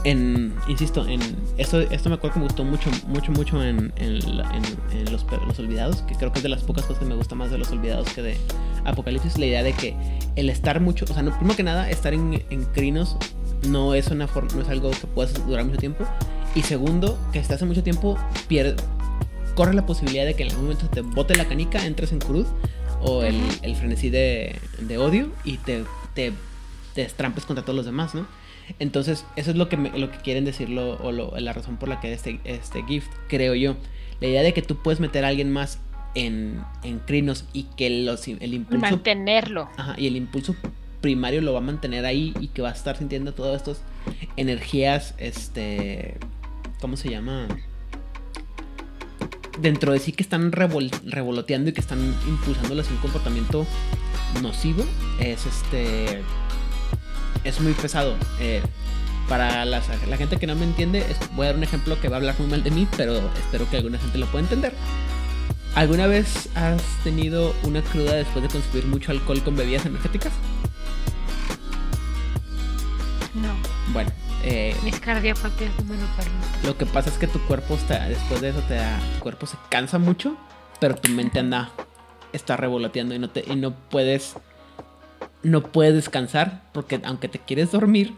B: En, insisto, en esto, esto me acuerdo que me gustó mucho, mucho, mucho en, los, los, Olvidados, que creo que es de las pocas cosas que me gusta más de Los Olvidados que de Apocalipsis, la idea de que el estar mucho, o sea, no, primero que nada, estar en, en crinos no es, una forma, no es algo que puedas durar mucho tiempo, y segundo, que estás hace mucho tiempo, pierde, corre la posibilidad de que en algún momento te bote la canica, entres en cruz, o el, el frenesí de, de, odio, y te, te, te estrampes contra todos los demás, ¿no? Entonces, eso es lo que, lo que quieren decirlo o la razón por la que este, este gift, creo yo. La idea de que tú puedes meter a alguien más en, en crinos y que los, el impulso...
A: Mantenerlo.
B: Ajá, y el impulso primario lo va a mantener ahí y que va a estar sintiendo todas estas energías, este... ¿Cómo se llama? Dentro de sí que están revoloteando y que están impulsándolas hacia un comportamiento nocivo. Es este es muy pesado. Eh, para la, gente que no me entiende, voy a dar un ejemplo que va a hablar muy mal de mí, pero espero que alguna gente lo pueda entender. ¿Alguna vez has tenido una cruda después de consumir mucho alcohol con bebidas energéticas?
A: No.
B: Bueno,
A: eh, mis cardiopatías no me lo permiten.
B: Lo que pasa es que tu cuerpo está, después de eso, te da, tu cuerpo se cansa mucho, pero tu mente anda, está revoloteando y no, te, y no puedes no puedes descansar porque aunque te quieres dormir,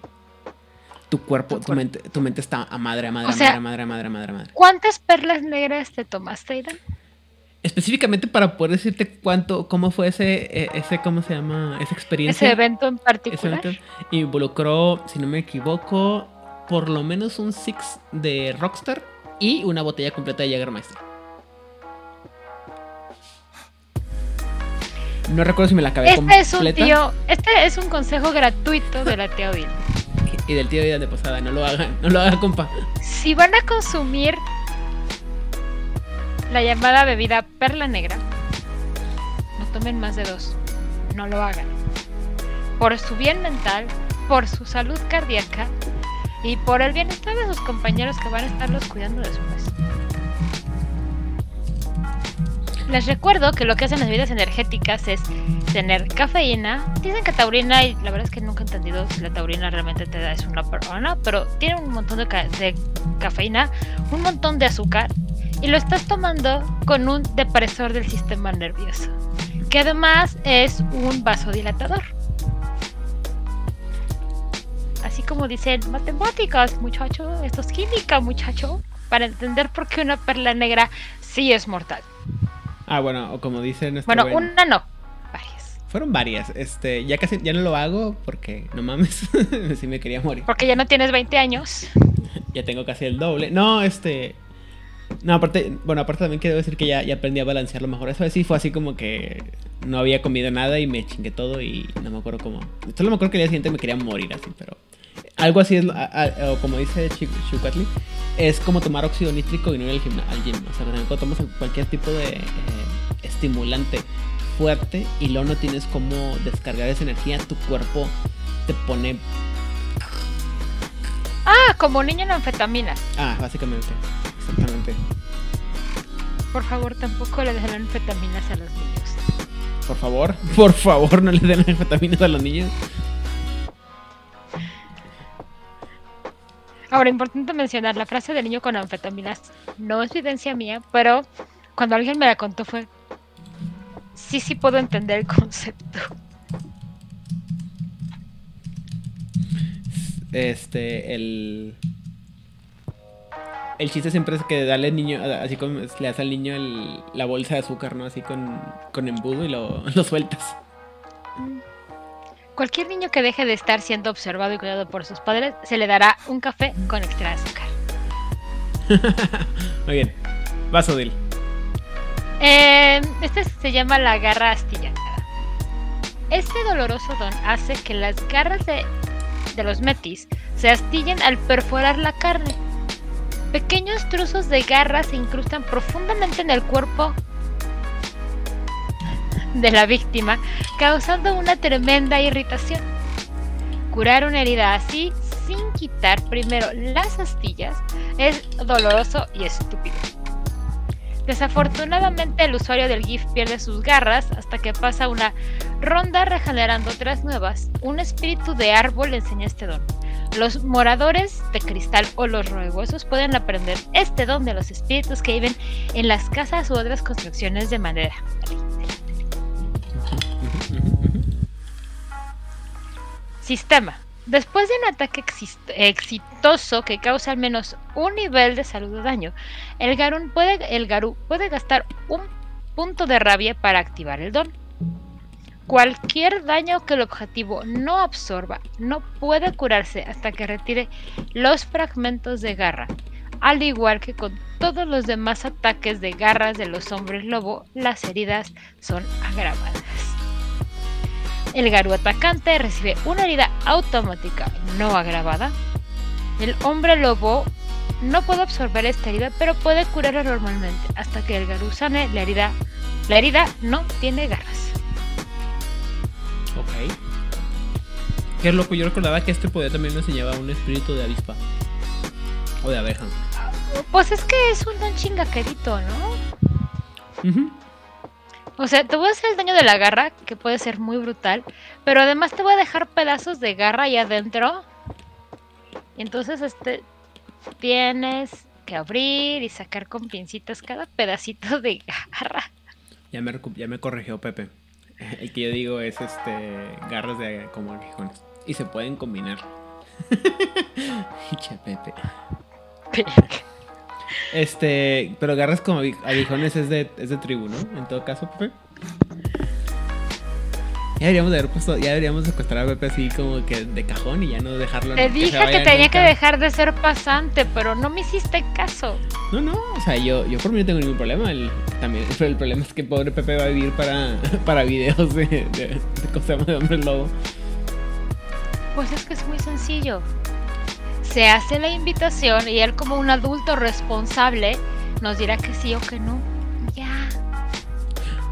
B: tu cuerpo, tu, mente, tu mente está a madre, a madre, a madre, a madre, a madre, a madre, madre.
A: ¿Cuántas perlas negras te tomaste, Aidan?
B: Específicamente para poder decirte cuánto, cómo fue ese, e, ese, ¿cómo se llama? Esa experiencia.
A: Ese evento en particular.
B: involucró, si no me equivoco, por lo menos un six de Rockstar y una botella completa de Jägermeister. No recuerdo si me la acabé
A: este Es un tío, este es un consejo gratuito de la tía Odil.
B: y del tío Odil de posada, no lo hagan, no lo hagan, compa.
A: Si van a consumir la llamada bebida perla negra, no tomen más de dos. No lo hagan. Por su bien mental, por su salud cardíaca y por el bienestar de sus compañeros que van a estarlos cuidando después. Les recuerdo que lo que hacen las bebidas energéticas es tener cafeína. Dicen que taurina, y la verdad es que nunca he entendido si la taurina realmente te da es una persona, pero tiene un montón de cafeína, un montón de azúcar, y lo estás tomando con un depresor del sistema nervioso, que además es un vasodilatador. Así como dicen matemáticas, muchacho, esto es química, muchacho, para entender por qué una perla negra sí es mortal.
B: Ah, bueno, o como dicen.
A: Bueno, una no, varias.
B: Fueron varias. Este, ya casi, ya no lo hago porque no mames, sí me quería morir.
A: Porque ya no tienes 20 años.
B: ya tengo casi el doble. No, este. No, aparte, bueno, aparte también quiero decir que ya, ya aprendí a balancearlo mejor. Eso sí fue así como que no había comido nada y me chingué todo y no me acuerdo cómo. Solo me acuerdo que el día siguiente me quería morir así, pero algo así es, o como dice Chukatli, es como tomar óxido nítrico y no ir al, gym, al gym. O sea, cuando tomas cualquier tipo de eh, estimulante fuerte y luego no tienes cómo descargar esa energía, tu cuerpo te pone...
A: Ah, como niño en anfetaminas.
B: Ah, básicamente, exactamente.
A: Por favor, tampoco le den anfetaminas a los niños.
B: Por favor, por favor, no le den anfetaminas a los niños.
A: Ahora, importante mencionar, la frase del niño con anfetaminas no es evidencia mía, pero cuando alguien me la contó fue, sí, sí puedo entender el concepto.
B: Este, el... El chiste siempre es que dale al niño, así como le das al niño el- la bolsa de azúcar, ¿no? Así con, con embudo y lo, lo sueltas.
A: Cualquier niño que deje de estar siendo observado y cuidado por sus padres, se le dará un café con extra azúcar.
B: Muy bien. Vas, Odil.
A: Eh, este se llama la garra astillada. Este doloroso don hace que las garras de, de los metis se astillen al perforar la carne. Pequeños trozos de garra se incrustan profundamente en el cuerpo de la víctima, causando una tremenda irritación. Curar una herida así, sin quitar primero las astillas, es doloroso y estúpido. Desafortunadamente el usuario del GIF pierde sus garras hasta que pasa una ronda regenerando otras nuevas. Un espíritu de árbol enseña este don. Los moradores de cristal o los roehuesos pueden aprender este don de los espíritus que viven en las casas u otras construcciones de madera. Sistema. Después de un ataque exitoso que causa al menos un nivel de salud o daño, el, puede, el garú puede gastar un punto de rabia para activar el don. Cualquier daño que el objetivo no absorba no puede curarse hasta que retire los fragmentos de garra. Al igual que con todos los demás ataques de garras de los hombres lobo, las heridas son agravadas. El garú atacante recibe una herida automática no agravada. El hombre lobo no puede absorber esta herida, pero puede curarla normalmente hasta que el garú sane la herida. La herida no tiene garras.
B: Ok. Qué loco, yo recordaba que este poder también nos enseñaba un espíritu de avispa. O de abeja.
A: Pues es que es un don chingaquerito, ¿no? O sea, te voy a hacer el daño de la garra, que puede ser muy brutal, pero además te voy a dejar pedazos de garra ahí adentro. Y entonces, este, tienes que abrir y sacar con pincitas cada pedacito de garra.
B: Ya me, ya me corrigió Pepe. El que yo digo es este garras de como aguijones. Y se pueden combinar. Che, Pepe. Este, pero garras como agu- aguijones es de, es de tribu, ¿no? En todo caso, Pepe. Ya deberíamos de haber puesto, ya deberíamos secuestrar a Pepe así como que de cajón y ya no dejarlo.
A: Te dije que tenía que dejar de ser pasante, pero no me hiciste caso.
B: No, no, o sea, yo, yo por mí no tengo ningún problema. El, también, pero el problema es que pobre Pepe va a vivir para, para videos de, de, de cosas de hombre lobo.
A: Pues es que es muy sencillo. Se hace la invitación y él como un adulto responsable nos dirá que sí o que no. Ya.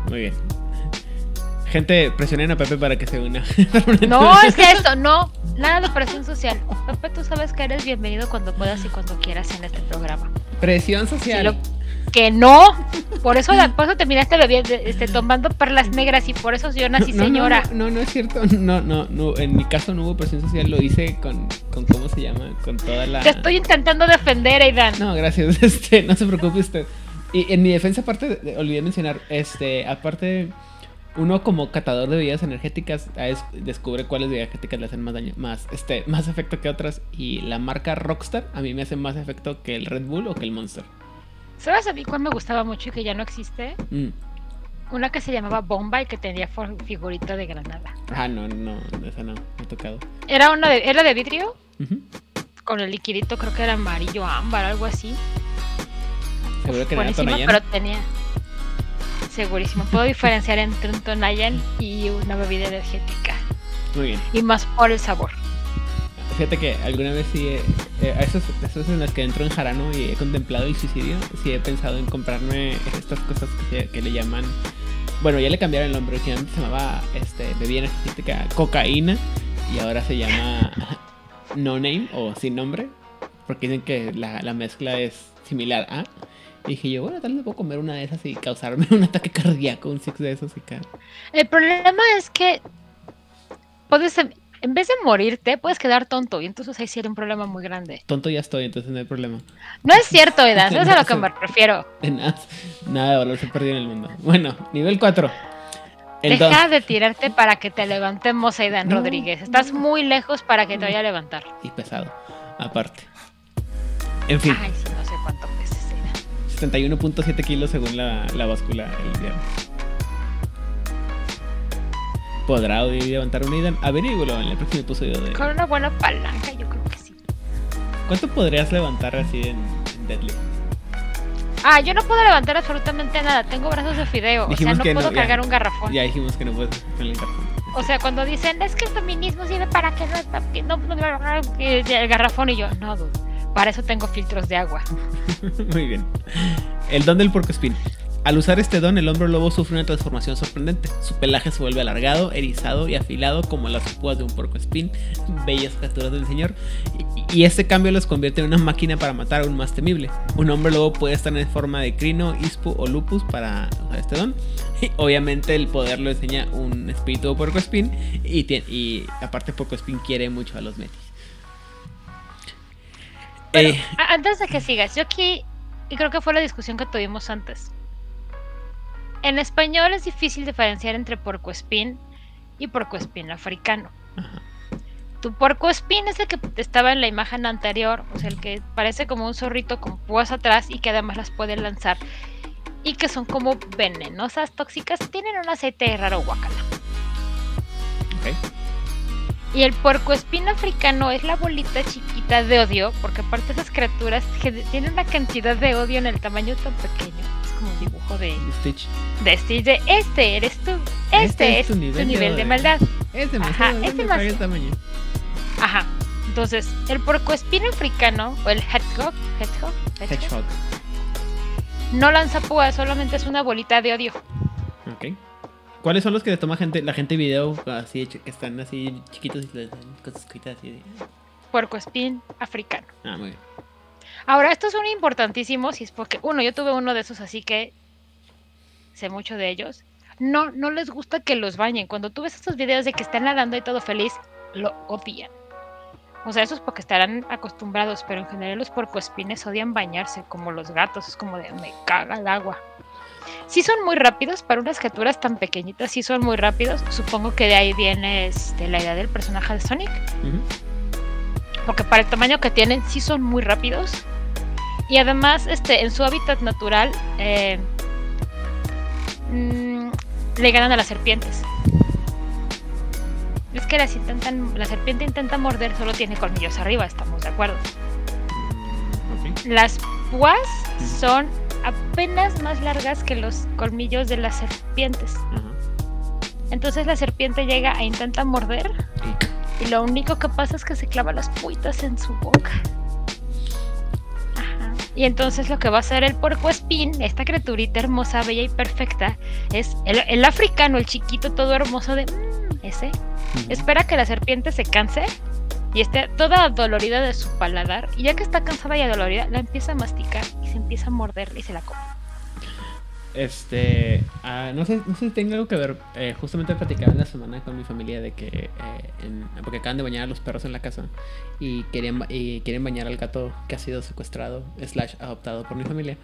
B: Muy bien. Gente, presionen a Pepe para que se una.
A: No, es que esto, no. Nada de presión social. Pepe, tú sabes que eres bienvenido cuando puedas y cuando quieras en este programa.
B: Presión
A: Si
B: social.
A: lo- que no. Por eso, por eso terminaste bebiendo, este, tomando perlas negras y por eso yo nací
B: No, no,
A: señora.
B: No, no, no es cierto. No, no, no. En mi caso no hubo presión social. Lo hice con, con ¿cómo se llama? Con toda la.
A: Te estoy intentando defender, Aidan.
B: No, gracias. Este, no se preocupe usted. Y en mi defensa, aparte, de- olvidé mencionar, este, aparte, uno como catador de bebidas energéticas a veces descubre cuáles bebidas energéticas le hacen más daño, más, este, más efecto que otras. Y la marca Rockstar a mí me hace más efecto que el Red Bull o que el Monster.
A: ¿Sabes a mí cuál me gustaba mucho y que ya no existe?
B: Mm.
A: Una que se llamaba Bomba y que tenía figurita de granada.
B: Ah, no, no, esa no, me ha tocado.
A: Era una de, era de vidrio, con el liquidito, creo que era amarillo ámbar, algo así.
B: Seguro que no era
A: Buenísima, pero tenía. Segurísimo. Puedo diferenciar entre un Tonayan y una bebida energética.
B: Muy bien.
A: Y más por el sabor.
B: Fíjate que alguna vez sí, eh, eh, a esos en las que entro en Jarano y he contemplado el suicidio, sí he pensado en comprarme estas cosas que, que le llaman, bueno, ya le cambiaron el nombre, originalmente se llamaba este, bebida energética cocaína y ahora se llama no name o sin nombre, porque dicen que la, la mezcla es similar a. Y dije yo, bueno, tal vez puedo comer una de esas y causarme un ataque cardíaco, un six de esos y ca-
A: El problema es que puedes em- en vez de morirte, puedes quedar tonto y entonces ahí sí era un problema muy grande.
B: Tonto ya estoy, entonces no hay problema.
A: No es cierto, Edan, eso es a lo que me refiero.
B: De nada, nada de valor se perdió en el mundo. Bueno, nivel 4.
A: Deja de tirarte para que te levantemos, Aidan Rodríguez. Estás muy lejos para que te vaya a levantar.
B: Y pesado, aparte. En fin.
A: Ay, sí, no sé cuánto.
B: 71.7 kilos según la, la báscula el viernes. ¿Podrá hoy levantar un Aidan? Averígualo en el próximo episodio de...
A: Con una buena palanca, yo creo que sí.
B: ¿Cuánto podrías levantar así en, en deadlift?
A: Ah, yo no puedo levantar absolutamente nada. Tengo brazos de fideo.
B: Dijimos
A: o sea,
B: que
A: no
B: no,
A: puedo
B: ya.
A: cargar un garrafón.
B: Ya dijimos que no puedes con el garrafón.
A: O sea, cuando dicen, es que el feminismo sirve para que no, que no, no- el garrafón y yo, no, dude. Para eso tengo filtros de agua.
B: Muy bien. El don del porcoespín. Al usar este don, el hombre lobo sufre una transformación sorprendente. Su pelaje se vuelve alargado, erizado y afilado como las púas de un porcoespín. Bellas criaturas del señor. Y, y este cambio los convierte en una máquina para matar aún más temible. Un hombre lobo puede estar en forma de crino, ispu o lupus para usar este don. Y obviamente el poder lo enseña un espíritu de porcoespín. Y, y aparte quiere mucho a los metis.
A: Pero,
B: Eh,
A: antes de que sigas, yo aquí, y creo que fue la discusión que tuvimos antes. En español es difícil diferenciar entre puercoespín y puercoespín africano.
B: Ajá.
A: Tu puercoespín es el que estaba en la imagen anterior, o sea, el que parece como un zorrito con púas atrás y que además las puede lanzar. Y que son como venenosas, tóxicas, tienen un aceite raro guacala.
B: ok.
A: Y el puercoespín africano es la bolita chiquita de odio, porque aparte esas criaturas tienen una cantidad de odio en el tamaño tan pequeño. Es como un dibujo de,
B: Stitch.
A: de Stitch de este eres tú, este, es tu nivel, de,
B: odio".
A: maldad.
B: Es
A: Ajá,
B: demasiado
A: es
B: grande para
A: demasiado.
B: el tamaño.
A: Ajá. Entonces, el puercoespín africano, o el hedgehog, hedgehog, hedgehog,
B: Hedgehog.
A: no lanza púas, solamente es una bolita de odio.
B: Ok. ¿Cuáles son los que le toma gente, la gente video así que están así chiquitos y les dan cosas escritas así? de-
A: Puercoespín africano.
B: Ah, muy bien.
A: Ahora, estos son importantísimos y es porque, uno, yo tuve uno de esos, así que sé mucho de ellos. No, no les gusta que los bañen. Cuando tú ves estos videos de que están nadando y todo feliz, lo odian. O sea, eso es porque estarán acostumbrados, pero en general los puercoespines odian bañarse, como los gatos, es como de me caga el agua. Sí son muy rápidos, para unas criaturas tan pequeñitas, sí son muy rápidos. Supongo que de ahí viene este, la idea del personaje de Sonic. Porque para el tamaño que tienen sí son muy rápidos. Y además este en su hábitat natural eh, mm, le ganan a las serpientes. Es que las intentan la serpiente intenta morder solo tiene colmillos arriba estamos de acuerdo. Las púas son apenas más largas que los colmillos de las serpientes entonces la serpiente llega e intenta morder
B: Y-
A: lo único que pasa es que se clava las puitas en su boca. Ajá. Y entonces lo que va a hacer el puercoespín, esta criaturita hermosa, bella y perfecta, es el, el africano, el chiquito todo hermoso de "Mm, ese. Espera que la serpiente se canse y esté toda dolorida de su paladar. Y ya que está cansada y adolorida, la empieza a masticar y se empieza a morder y se la come.
B: Este, ah, no sé, no sé si algo que ver. eh, justamente platicaba en la semana con mi familia de que, eh, porque acaban de bañar a los perros en la casa y ba- y quieren bañar al gato que ha sido secuestrado, slash adoptado por mi familia.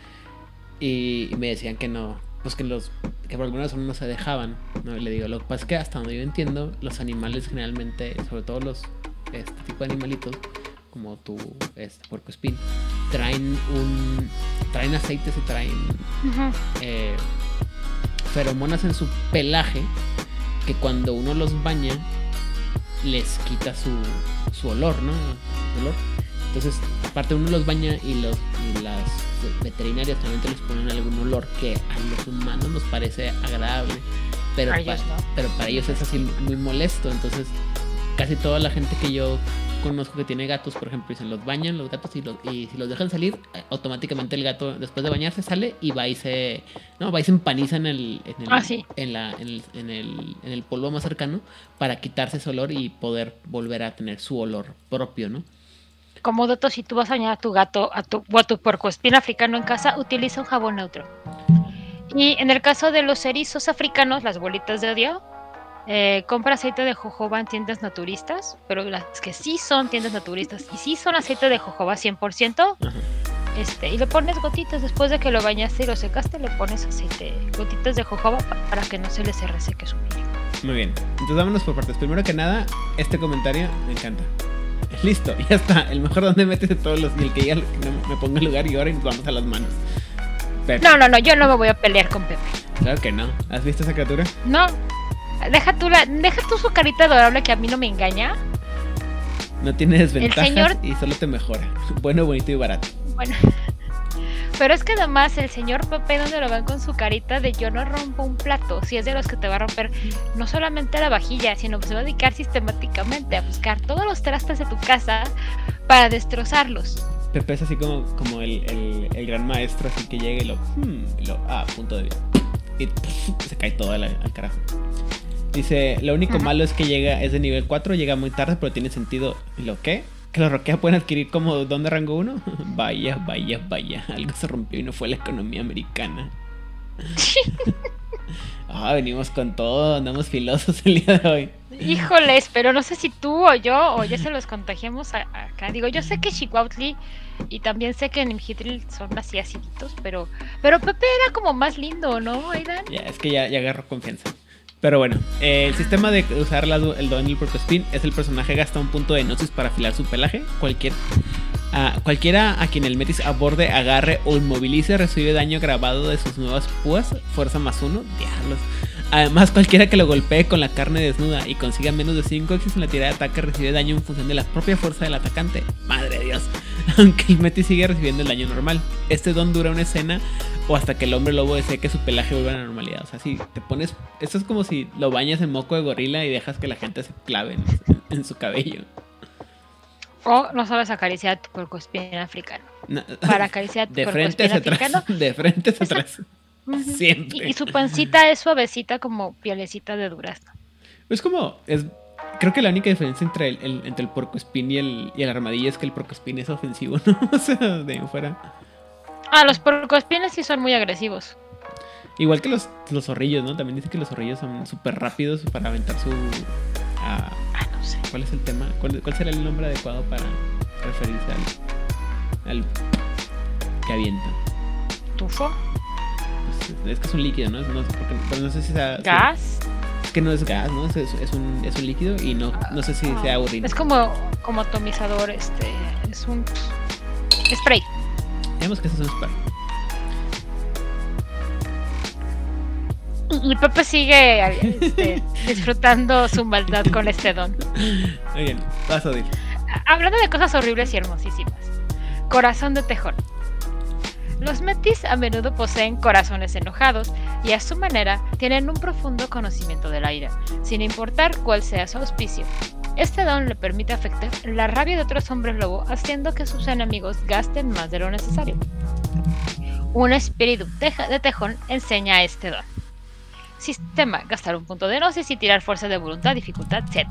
B: Y, y me decían que no, pues que los, que por alguna razón no se dejaban. ¿no? Y le digo, lo que pasa es que hasta donde yo entiendo, los animales generalmente, sobre todo los, este tipo de animalitos, como tu este, puercoespín, traen un, traen aceites y traen eh, feromonas en su pelaje que cuando uno los baña les quita su, su olor, ¿no? Su olor. Entonces, aparte uno los baña y los y las veterinarias también les ponen algún olor que a los humanos nos parece agradable, pero,
A: no.
B: pero para ellos es así muy molesto. Entonces, casi toda la gente que yo conozco que tiene gatos, por ejemplo, y se los bañan los gatos y, los, y si los dejan salir, eh, automáticamente el gato después de bañarse sale y va y se, no, va y se empaniza en el, en el,
A: Ah, sí.
B: en la, en el, en el, en el polvo más cercano para quitarse ese olor y poder volver a tener su olor propio, ¿no?
A: Como dato, si tú vas a bañar a tu gato a tu, o a tu puercoespín africano en casa, utiliza un jabón neutro. Y en el caso de los erizos africanos, las bolitas de odio, Eh, compra aceite de jojoba en tiendas naturistas, pero las que sí son tiendas naturistas y sí son aceite de jojoba 100%,
B: Ajá.
A: este, y le pones gotitas después de que lo bañaste y lo secaste, le pones aceite, gotitas de jojoba pa- para que no se le se reseque su piel.
B: Muy bien. Entonces vámonos por partes. Primero que nada, este comentario me encanta. Listo, ya está. El mejor donde metes de todos los. Y el que ya me ponga el lugar y ahora y nos vamos a las manos. Pepe.
A: No, no, no, yo no me voy a pelear con Pepe.
B: Claro que no. ¿Has visto esa criatura?
A: No, deja tú, la, deja tú su carita adorable que a mí no me engaña.
B: No tiene desventajas
A: señor-
B: y solo te mejora. Bueno, bonito y barato.
A: Bueno. Pero es que además el señor Pepe, donde lo van con su carita de yo no rompo un plato, si es de los que te va a romper no solamente la vajilla, sino que se va a dedicar sistemáticamente a buscar todos los trastes de tu casa para destrozarlos.
B: Pepe es así como, como el, el- el gran maestro, así que llega y lo. hmm, y lo ah, punto de vida. Y se cae todo al, al carajo. Dice: Lo único
A: Ajá.
B: malo es que llega, es de nivel 4, llega muy tarde, pero tiene sentido. ¿Y lo qué? ¿Que los roquea pueden adquirir como don de rango 1? vaya, vaya, vaya. Algo se rompió y no fue la economía americana. Ah, venimos con todo, andamos filosos el día de hoy.
A: Híjoles, pero no sé si tú o yo o ya se los contagiamos a- acá. Digo, yo sé que Chihuautli y también sé que Nimhitril son así aciditos, pero pero Pepe era como más lindo, ¿no, Aidan?
B: Ya, es que ya, ya agarro confianza. Pero bueno, eh, el sistema de usar la- el don y el Porco Spin es el personaje gasta un punto de gnosis para afilar su pelaje. Cualquier, cualquiera a quien el Metis aborde, agarre o inmovilice recibe daño grabado de sus nuevas púas, fuerza más uno, diablos. Además, cualquiera que lo golpee con la carne desnuda y consiga menos de 5 X en la tirada de ataque recibe daño en función de la propia fuerza del atacante. Madre de Dios. Aunque el Metis sigue recibiendo el daño normal. Este don dura una escena o hasta que el hombre lobo desee que su pelaje vuelva a la normalidad. O sea, si te pones. Esto es como si lo bañas en moco de gorila y dejas que la gente se clave en, en su cabello.
A: O no sabes acariciar a tu puercoespín africano.
B: No,
A: Para acariciar a tu
B: de frente
A: africano.
B: De frente hacia atrás. Siempre.
A: Y, y su pancita es suavecita como pielecita de durazno.
B: Es como. Es, creo que la única diferencia entre el, el- entre el porco espín y el, y el armadillo es que el porco espín es ofensivo, ¿no? O sea, de ahí fuera.
A: Ah, los puercoespines sí son muy agresivos.
B: Igual que los, los zorrillos, ¿no? También dice que los zorrillos son súper rápidos para aventar su. ah,
A: Ah, no sé.
B: ¿Cuál es el tema? ¿Cuál, cuál será el nombre adecuado para referirse al, al que avienta?
A: ¿Tufo?
B: Pues, es que es un líquido, ¿no? No, sé por qué- pero no sé si sea.
A: ¿Gas?
B: Es que no es gas, ¿no? Es, es un, es un líquido y no, no sé si sea orina.
A: Es como, como atomizador, este. Es un spray.
B: Digamos que eso es un spam.
A: Y Pepe sigue este, disfrutando su maldad con este don.
B: Muy bien, vas a oír.
A: Hablando de cosas horribles y hermosísimas. Corazón de tejón. Los metis a menudo poseen corazones enojados y a su manera tienen un profundo conocimiento del aire, sin importar cuál sea su auspicio. Este don le permite afectar la rabia de otros hombres lobo, haciendo que sus enemigos gasten más de lo necesario. Un espíritu de tejón enseña este don. Sistema, gastar un punto de gnosis y tirar fuerza de voluntad, dificultad 7.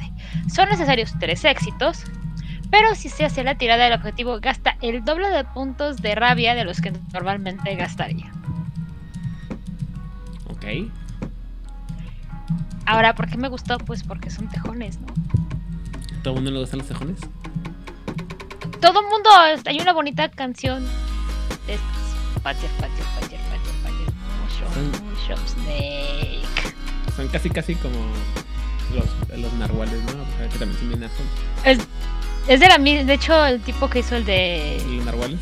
A: Son necesarios 3 éxitos, pero si se hace la tirada del objetivo gasta el doble de puntos de rabia de los que normalmente gastaría.
B: Ok.
A: Ahora, ¿por qué me gustó? Pues porque son tejones, ¿no?
B: ¿Todo el mundo le gustan los tejones?
A: Todo el mundo, hay una bonita canción de. Badger, badger, badger, badger, badger, mushroom, mushroom snake.
B: Son casi, casi como los, los narwhales, ¿no? O sea, que también son bien.
A: Es, es de la mi- de hecho el tipo que hizo el de
B: Los narwhales.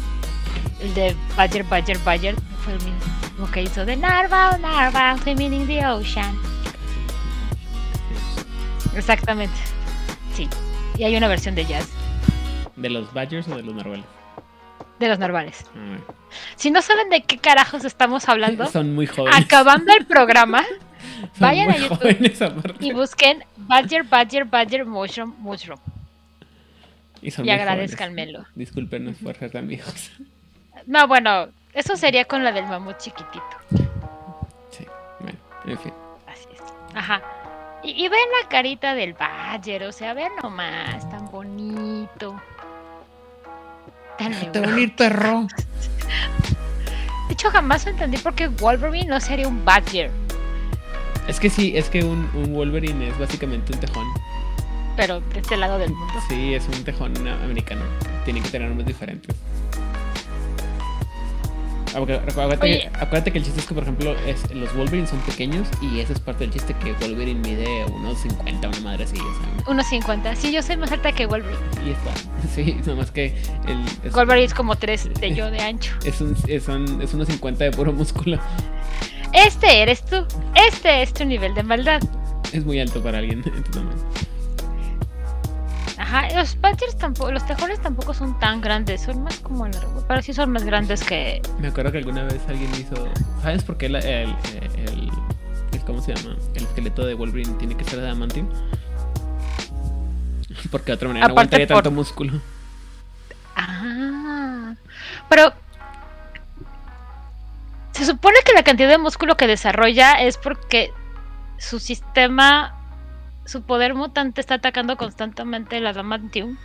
A: el de Badger, Badger, Badger fue el mismo que hizo de Narval, Narval, swimming in the ocean. Exactamente. Sí. Y hay una versión de jazz
B: ¿De los badgers o de los narwhales?
A: de los narvales.
B: A ver.
A: Si no saben de qué carajos estamos hablando,
B: Son muy jóvenes.
A: acabando el programa, vayan a YouTube y busquen Badger, Badger, Badger, Mushroom, Mushroom.
B: Y,
A: y agradezcanmelo.
B: jóvenes. Discúlpenos por ser viejos.
A: No, bueno, eso sería con la del mamut chiquitito.
B: Sí, bueno, en fin.
A: Así es. Ajá. Y, y ven la carita del Badger, o sea, ven nomás, tan bonito. Tan neuro-
B: venir, perro.
A: De hecho, jamás entendí por qué Wolverine no sería un Badger.
B: Es que sí, es que un, un Wolverine es básicamente un tejón.
A: Pero de este lado del mundo.
B: Sí, es un tejón americano. Tienen que tener nombres diferentes. Aunque- Acuérdate,
A: Oye.
B: acuérdate que el chiste es que, por ejemplo, es, los Wolverine son pequeños y ese es parte del chiste que Wolverine mide unos 50, una madre así, sea,
A: 1.50. Sí, yo soy más alta que Wolverine.
B: y está. Sí, nomás que el, es,
A: Wolverine es como 3 de yo de ancho.
B: es, un, es, un- es unos 50 de puro músculo.
A: Este eres tú. Este es tu nivel de maldad.
B: Es muy alto para alguien en tu tamaño.
A: Ajá, los Panthers tampoco, los tejones tampoco son tan grandes, son más como largos, pero sí son más grandes que...
B: Me acuerdo que alguna vez alguien hizo. ¿Sabes por qué el, el, el- ¿Cómo se llama? El esqueleto de Wolverine tiene que ser de adamantium? Porque de otra manera no aguantaría
A: por-
B: tanto músculo.
A: Ah, pero... Se supone que la cantidad de músculo que desarrolla es porque su sistema, su poder mutante está atacando constantemente el adamantium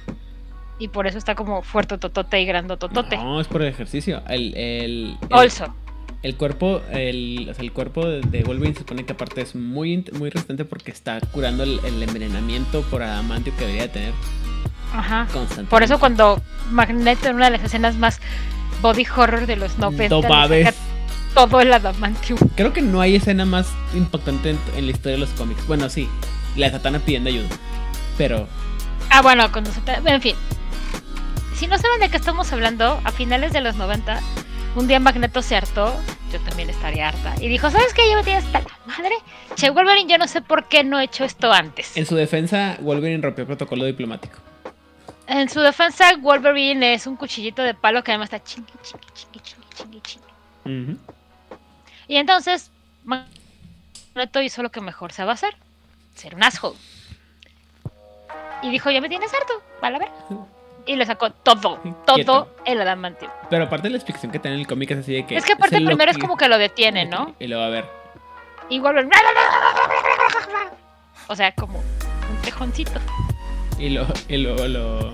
A: y por eso está como fuerte totote y grandototote.
B: No, es por el ejercicio. El, el, el,
A: Also,
B: el cuerpo, el, o sea, el cuerpo de, Wolverine se supone que aparte es muy, muy resistente porque está curando el, el envenenamiento por adamantio que debería tener
A: ajá.
B: constantemente.
A: Por eso cuando Magneto en una de las escenas más body horror de los 90
B: No
A: le
B: babes.
A: saca todo el adamantium.
B: Creo que no hay escena más impactante en, en la historia de los cómics. Bueno, sí, la Satana pidiendo ayuda. Pero
A: Ah, bueno, cuando se En fin. Si no saben de qué estamos hablando, a finales de los 90, un día Magneto se hartó, yo también estaría harta, y dijo, ¿sabes qué? Yo me tienes hasta la madre. Che, Wolverine, yo no sé por qué no he hecho esto antes.
B: en su defensa, Wolverine rompió protocolo diplomático.
A: En su defensa, Wolverine es un cuchillito de palo que además está chingui, chingui, chingui, chingui, chingui.
B: Ujú.
A: Y entonces, Magneto hizo lo que mejor sabe hacer, ser un asshole. Y dijo, ya me tienes harto, va a ver. Y le sacó todo, todo
B: Quieto.
A: el adamantium.
B: Pero aparte la explicación que tiene en el cómic es así de que.
A: Es que aparte primero es como que lo detiene, ¿no?
B: Y lo va a ver.
A: Y Wolverine... O sea, como un tejoncito.
B: Y lo. Y lo, lo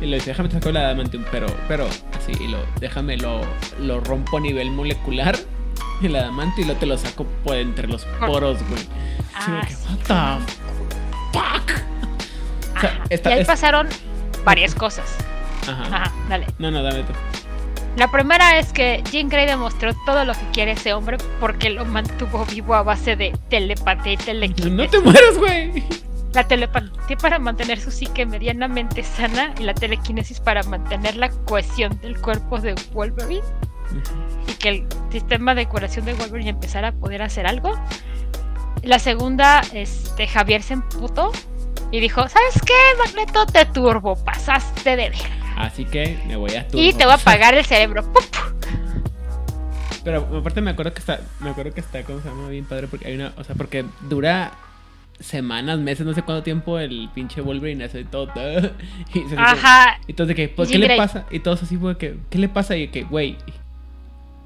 B: y lo dice, déjame sacar la adamantium, pero, pero, así, y lo, déjame, lo, lo rompo a nivel molecular, el adamantium, y lo te lo saco por entre los poros, güey.
A: Ah,
B: que,
A: sí.
B: what the fuck? O sea,
A: Ajá.
B: esta-
A: y ahí
B: es-
A: pasaron varias cosas.
B: Ajá.
A: Ajá, dale.
B: No, no, dame tú.
A: La primera es que Jean Grey demostró todo lo que quiere ese hombre porque lo mantuvo vivo a base de telepatía y telequinesis.
B: No te mueras, güey.
A: La telepatía para mantener su psique medianamente sana y la telequinesis para mantener la cohesión del cuerpo de Wolverine y que el sistema de curación de Wolverine empezara a poder hacer algo. La segunda, este, Javier se emputó y dijo, ¿sabes qué, Magneto? Te turbo, pasaste de ver.
B: Así que me voy a
A: Y
B: turbo.
A: te voy a apagar el cerebro. ¡Pup!
B: Pero aparte me acuerdo que está, me acuerdo que está, ¿cómo se llama? Bien padre, porque hay una, o sea, porque dura semanas, meses, no sé cuánto tiempo el pinche Wolverine hace todo. y se-
A: Ajá.
B: Y todos de que, pues,
A: Y
B: ¿qué le pasa? Y todos así, güey, que, ¿qué le pasa? Y que, güey,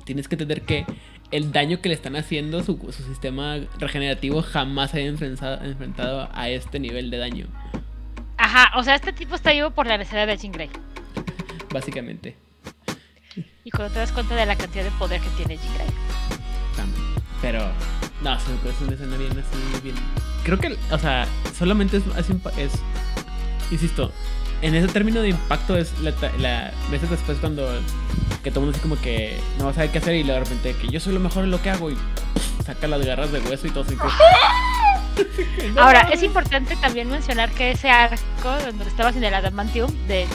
B: tienes que entender que el daño que le están haciendo su, su sistema regenerativo jamás se había enfrentado, enfrentado a este nivel de daño,
A: Ajá, o sea, este tipo está vivo por la necesidad de Jean Grey.
B: básicamente.
A: Y cuando te das cuenta de la cantidad de poder que tiene Jean Grey.
B: También. Pero, no, se me ocurre una escena bien así, bien. Creo que, o sea, solamente es, es, es- insisto, en ese término de impacto es la, veces después cuando que todo el mundo así como que no va a saber qué hacer y de repente que yo soy lo mejor en lo que hago y saca las garras de hueso y todo así. que-
A: Ahora, es importante también mencionar que ese arco donde estabas en el Adamantium de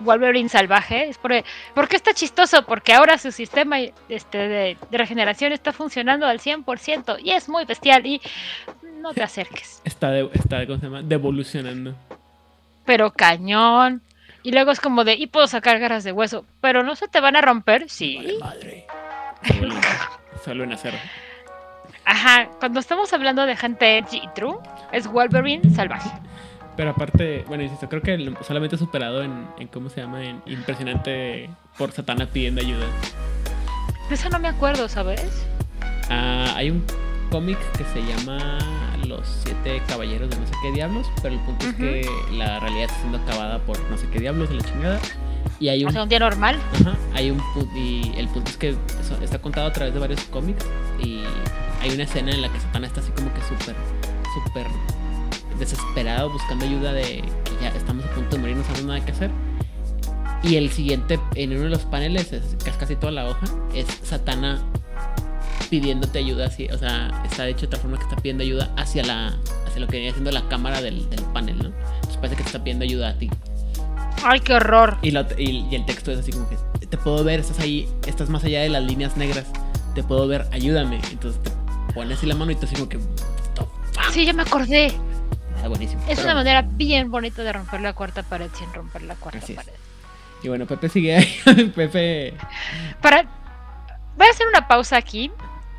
A: Wolverine salvaje es por, porque está chistoso, porque ahora su sistema este, de, de regeneración está funcionando al 100% y es muy bestial y no te acerques.
B: Está, de, está, ¿cómo se llama? Devolucionando.
A: Pero cañón. Y luego es como de, y puedo sacar garras de hueso, pero no se te van a romper, sí.
B: Vale, madre. Vuelven a hacer.
A: Ajá, cuando estamos hablando de gente edgy y true, es Wolverine salvaje.
B: Pero aparte, bueno, insisto, creo que solamente superado en, en cómo se llama, en impresionante por Satana pidiendo ayuda.
A: De eso no me acuerdo, ¿sabes?
B: Ah, hay un cómic que se llama Los Siete Caballeros de no sé qué diablos, pero el punto es que la realidad está siendo acabada por no sé qué diablos de la chingada. Y hay
A: O
B: un,
A: sea, un día normal.
B: ajá, hay un y el punto es que eso está contado a través de varios cómics y hay una escena en la que Satana está así como que súper, súper desesperado buscando ayuda de que ya estamos a punto de morir, no sabemos nada que hacer. Y el siguiente, en uno de los paneles, es casi toda la hoja, es Satana pidiéndote ayuda, así, o sea, está hecho de tal forma que está pidiendo ayuda hacia la hacia lo que viene siendo la cámara del, del panel, ¿no? Entonces parece que te está pidiendo ayuda a ti.
A: Ay, qué horror.
B: Y, lo- y- y el texto es así como que te puedo ver, estás ahí, estás más allá de las líneas negras, te puedo ver, ayúdame. Entonces te pones así la mano y tú así como que
A: Sí, ya me acordé.
B: buenísimo.
A: Es
B: Pero-
A: una manera bien bonita de romper la cuarta pared sin romper la cuarta
B: es.
A: pared.
B: Y bueno, Pepe sigue ahí. Pepe.
A: Para... Voy a hacer una pausa aquí,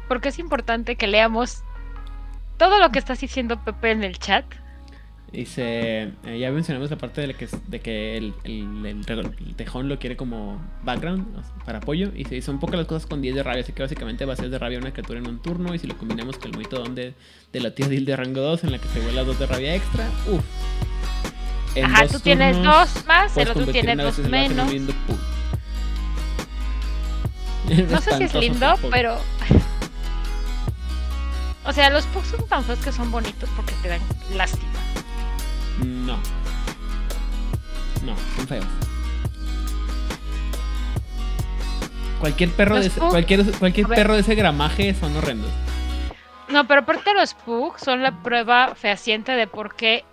A: porque es importante que leamos todo lo que estás diciendo Pepe en el chat.
B: Dice, eh, ya mencionamos la parte de, la que, de que el, tejón lo quiere como background o sea, para apoyo. Y se son pocas las cosas con 10 de rabia, así que básicamente va a ser de rabia una criatura en un turno. Y si lo combinamos con el monito donde de la tía Dil de rango 2, en la que te vuela 2 de rabia extra, uff.
A: Ajá, tú tienes dos más, el otro tiene dos menos. No sé si es lindo, pero. O sea, los pugs son tan feos que son bonitos porque te dan lástima.
B: No. No, son feos. Cualquier perro,
A: Los
B: de ese, cualquier, cualquier perro de ese gramaje son horrendos.
A: No, pero aparte los pugs son la prueba fehaciente de por qué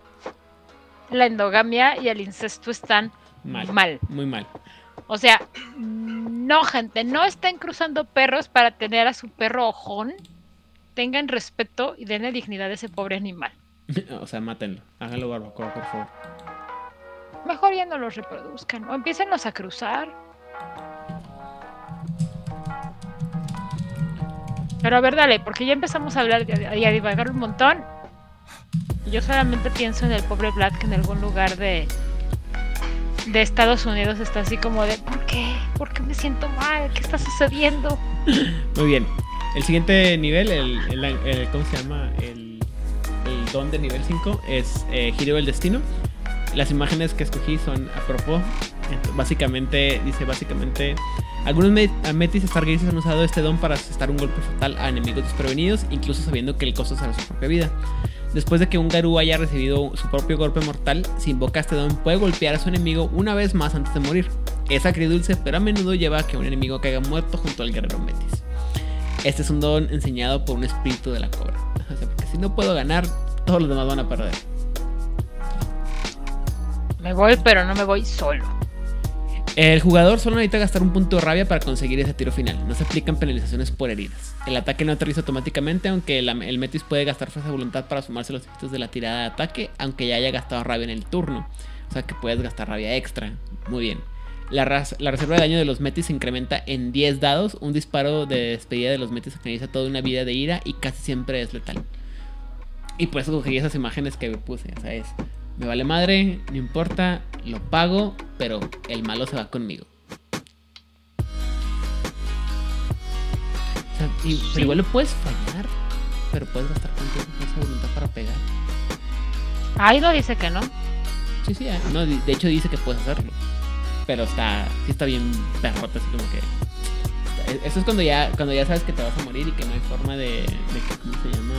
A: la endogamia y el incesto están
B: Mal.
A: mal.
B: Muy mal.
A: O sea, no, gente, no estén cruzando perros para tener a su perro ojón. Tengan respeto y denle dignidad a ese pobre animal.
B: o sea, mátenlo. Háganlo barbacoa, por favor.
A: Mejor ya no los reproduzcan o empiecenlos a cruzar. Pero a ver, dale, porque ya empezamos a hablar de- y a divagar un montón. Yo solamente pienso en el pobre Vlad que en algún lugar de, de Estados Unidos está así como de ¿Por qué? ¿Por qué me siento mal? ¿Qué está sucediendo?
B: Muy bien. El siguiente nivel, el, ¿cómo se llama? El, don de nivel 5 es eh, Giro del Destino. Las imágenes que escogí son a propósito. Básicamente, dice básicamente, algunos me- Metis Stargazers han usado este don para asestar un golpe fatal a enemigos desprevenidos, incluso sabiendo que el costo será su propia vida. Después de que un Garú haya recibido su propio golpe mortal, si invoca este don puede golpear a su enemigo una vez más antes de morir. Es agridulce, pero a menudo lleva a que un enemigo caiga muerto junto al guerrero Metis. Este es un don enseñado por un espíritu de la cobra. O sea, porque si no puedo ganar, todos los demás van a perder.
A: Me voy, pero no me voy solo.
B: El jugador solo necesita gastar un punto de rabia para conseguir ese tiro final. No se aplican penalizaciones por heridas. El ataque no aterriza automáticamente, aunque el Metis puede gastar fuerza de voluntad para sumarse a los efectos de la tirada de ataque, aunque ya haya gastado rabia en el turno. O sea que puedes gastar rabia extra. Muy bien. La, reserva de daño de los Metis se incrementa en 10 dados. Un disparo de despedida de los Metis finaliza toda una vida de ira y casi siempre es letal. Y por eso cogí esas imágenes que me puse. O sea, es, me vale madre, no importa, lo pago, pero el malo se va conmigo. O sea, y-
A: Sí.
B: Pero igual lo puedes fallar, pero puedes gastar fuerza de voluntad para pegar.
A: Ahí no dice que no.
B: Sí, sí, ah, no, de hecho dice que puedes hacerlo. Pero está, sí está bien perrota, así como que. Eso es cuando ya, cuando ya sabes que te vas a morir y que no hay forma de, de que, ¿cómo se llama?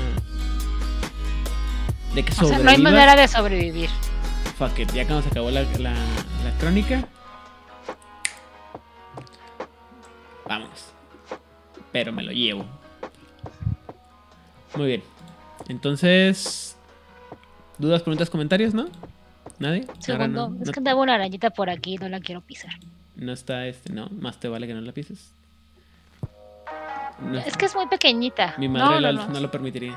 B: De que
A: O sea, no hay manera de sobrevivir.
B: Fuck it, ya cuando se acabó la, la, la crónica. Vámonos. Pero me lo llevo. Muy bien. Entonces. ¿Dudas, preguntas, comentarios, no? ¿Nadie?
A: Segundo,
B: no,
A: es
B: no-
A: que andaba una arañita por aquí, no la quiero pisar.
B: no está este, no. Más te vale que no la pises. No
A: Es que es muy pequeñita.
B: Mi madre
A: no,
B: la-
A: no.
B: lo permitiría.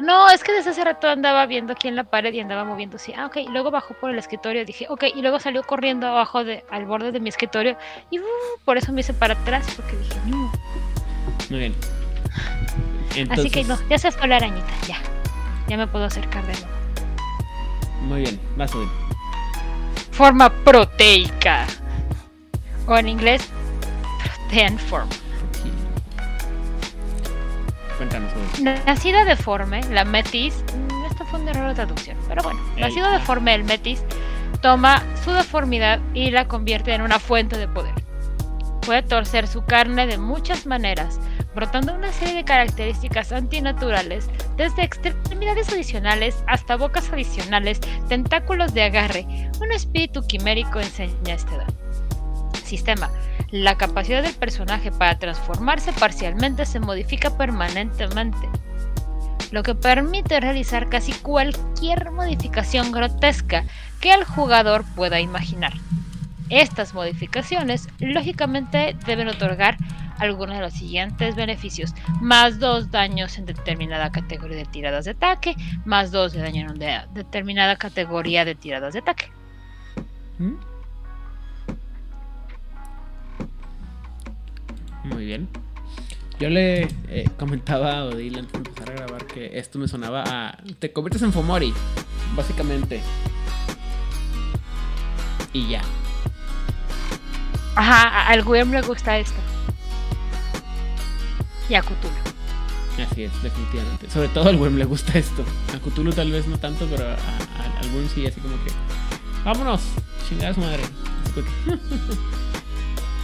A: No, es que desde hace rato andaba viendo aquí en la pared y andaba moviendo así. Ah, ok. Luego bajó por el escritorio. Dije, ok. Y luego salió corriendo abajo de, al borde de mi escritorio. Y uh, por eso me hice para atrás. Porque dije, no.
B: Muy bien.
A: Así
B: Entonces,
A: que no, ya se fue la arañita. Ya. Ya me puedo acercar de nuevo.
B: Muy bien, vas a subir.
A: Forma proteica. O en inglés, protean form.
B: Cuéntanos.
A: Nacida deforme, la metis. mm, Esto fue un error de traducción, pero bueno.
B: El-
A: Nacido deforme, el metis toma su deformidad y la convierte en una fuente de poder. puede torcer su carne de muchas maneras, brotando una serie de características antinaturales, desde extremidades adicionales hasta bocas adicionales, tentáculos de agarre. Un espíritu quimérico enseña este don. Sistema. La capacidad del personaje para transformarse parcialmente se modifica permanentemente, lo que permite realizar casi cualquier modificación grotesca que el jugador pueda imaginar. Estas modificaciones lógicamente deben otorgar algunos de los siguientes beneficios. Más 2 daños en determinada categoría de tiradas de ataque, más 2 de daño en una determinada categoría de tiradas de ataque.
B: ¿Mm? Muy bien. Yo le eh, comentaba a Odile antes de empezar a grabar que esto me sonaba a. Te conviertes en Fomori, básicamente. Y ya.
A: Ajá, al Guillermo le gusta esto. Y a Cthulhu.
B: Así es, definitivamente. Sobre todo al Worm le gusta esto. A Cthulhu tal vez no tanto, pero a, a, al Worm sí, así como que. Vámonos, chingada su madre.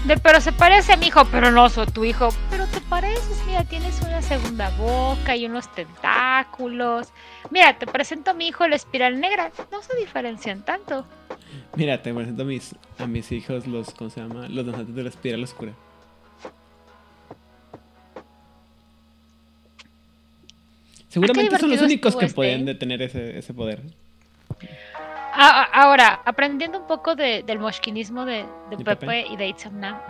A: De, pero se parece a mi hijo, pero no soy tu hijo. Pero te pareces, mira, tienes una segunda boca y unos tentáculos. Mira, te presento a mi hijo la espiral negra. No se diferencian tanto.
B: Mira, te presento a mis, a mis hijos los, ¿cómo se llama? Los donantes de la espiral oscura. Seguramente son los únicos que pueden detener ese, ese poder.
A: Ah, ahora, aprendiendo un poco de, del mosquinismo de, de Pepe, Pepe, y de Itzamna.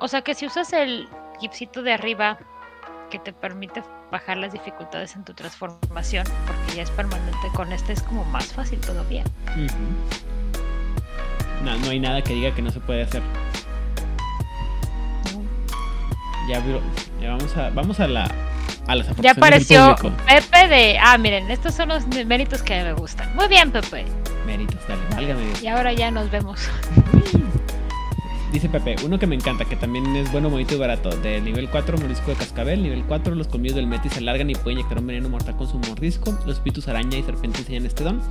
A: O sea que si usas el gipsito de arriba que te permite bajar las dificultades en tu transformación, porque ya es permanente, con este es como más fácil todavía. Uh
B: -huh. no, no hay nada que diga que no se puede hacer. No. Ya, ya vamos a vamos a la a las
A: ya apareció Pepe de. Ah, miren, estos son los méritos que me gustan. Muy bien, Pepe.
B: Méritos, dale, válgame.
A: Y ahora ya nos vemos.
B: Dice Pepe, uno que me encanta, que también es bueno, bonito y barato. De nivel 4, mordisco de cascabel. Nivel 4, los colmillos del Metis se alargan y pueden inyectar un veneno mortal con su mordisco. Los espíritus araña y serpiente enseñan este don.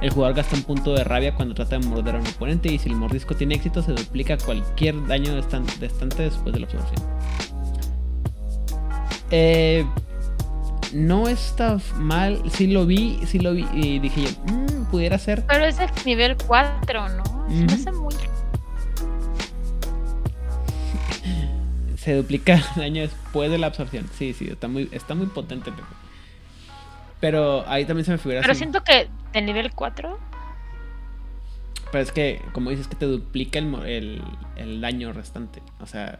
B: El jugador gasta un punto de rabia cuando trata de morder a un oponente. Y si el mordisco tiene éxito, se duplica cualquier daño de estante después de la absorción. Eh, no está mal. Sí lo vi, sí lo vi. Y dije yo, mmm, pudiera ser.
A: Pero es el nivel 4, ¿no? Se hace muy.
B: Se duplica el daño después de la absorción. Sí, sí, está muy, está muy potente. Pepe. Pero ahí también se me figura.
A: Pero así. siento que el nivel 4.
B: Pero es que, como dices, que te duplica el, el, el daño restante. O sea,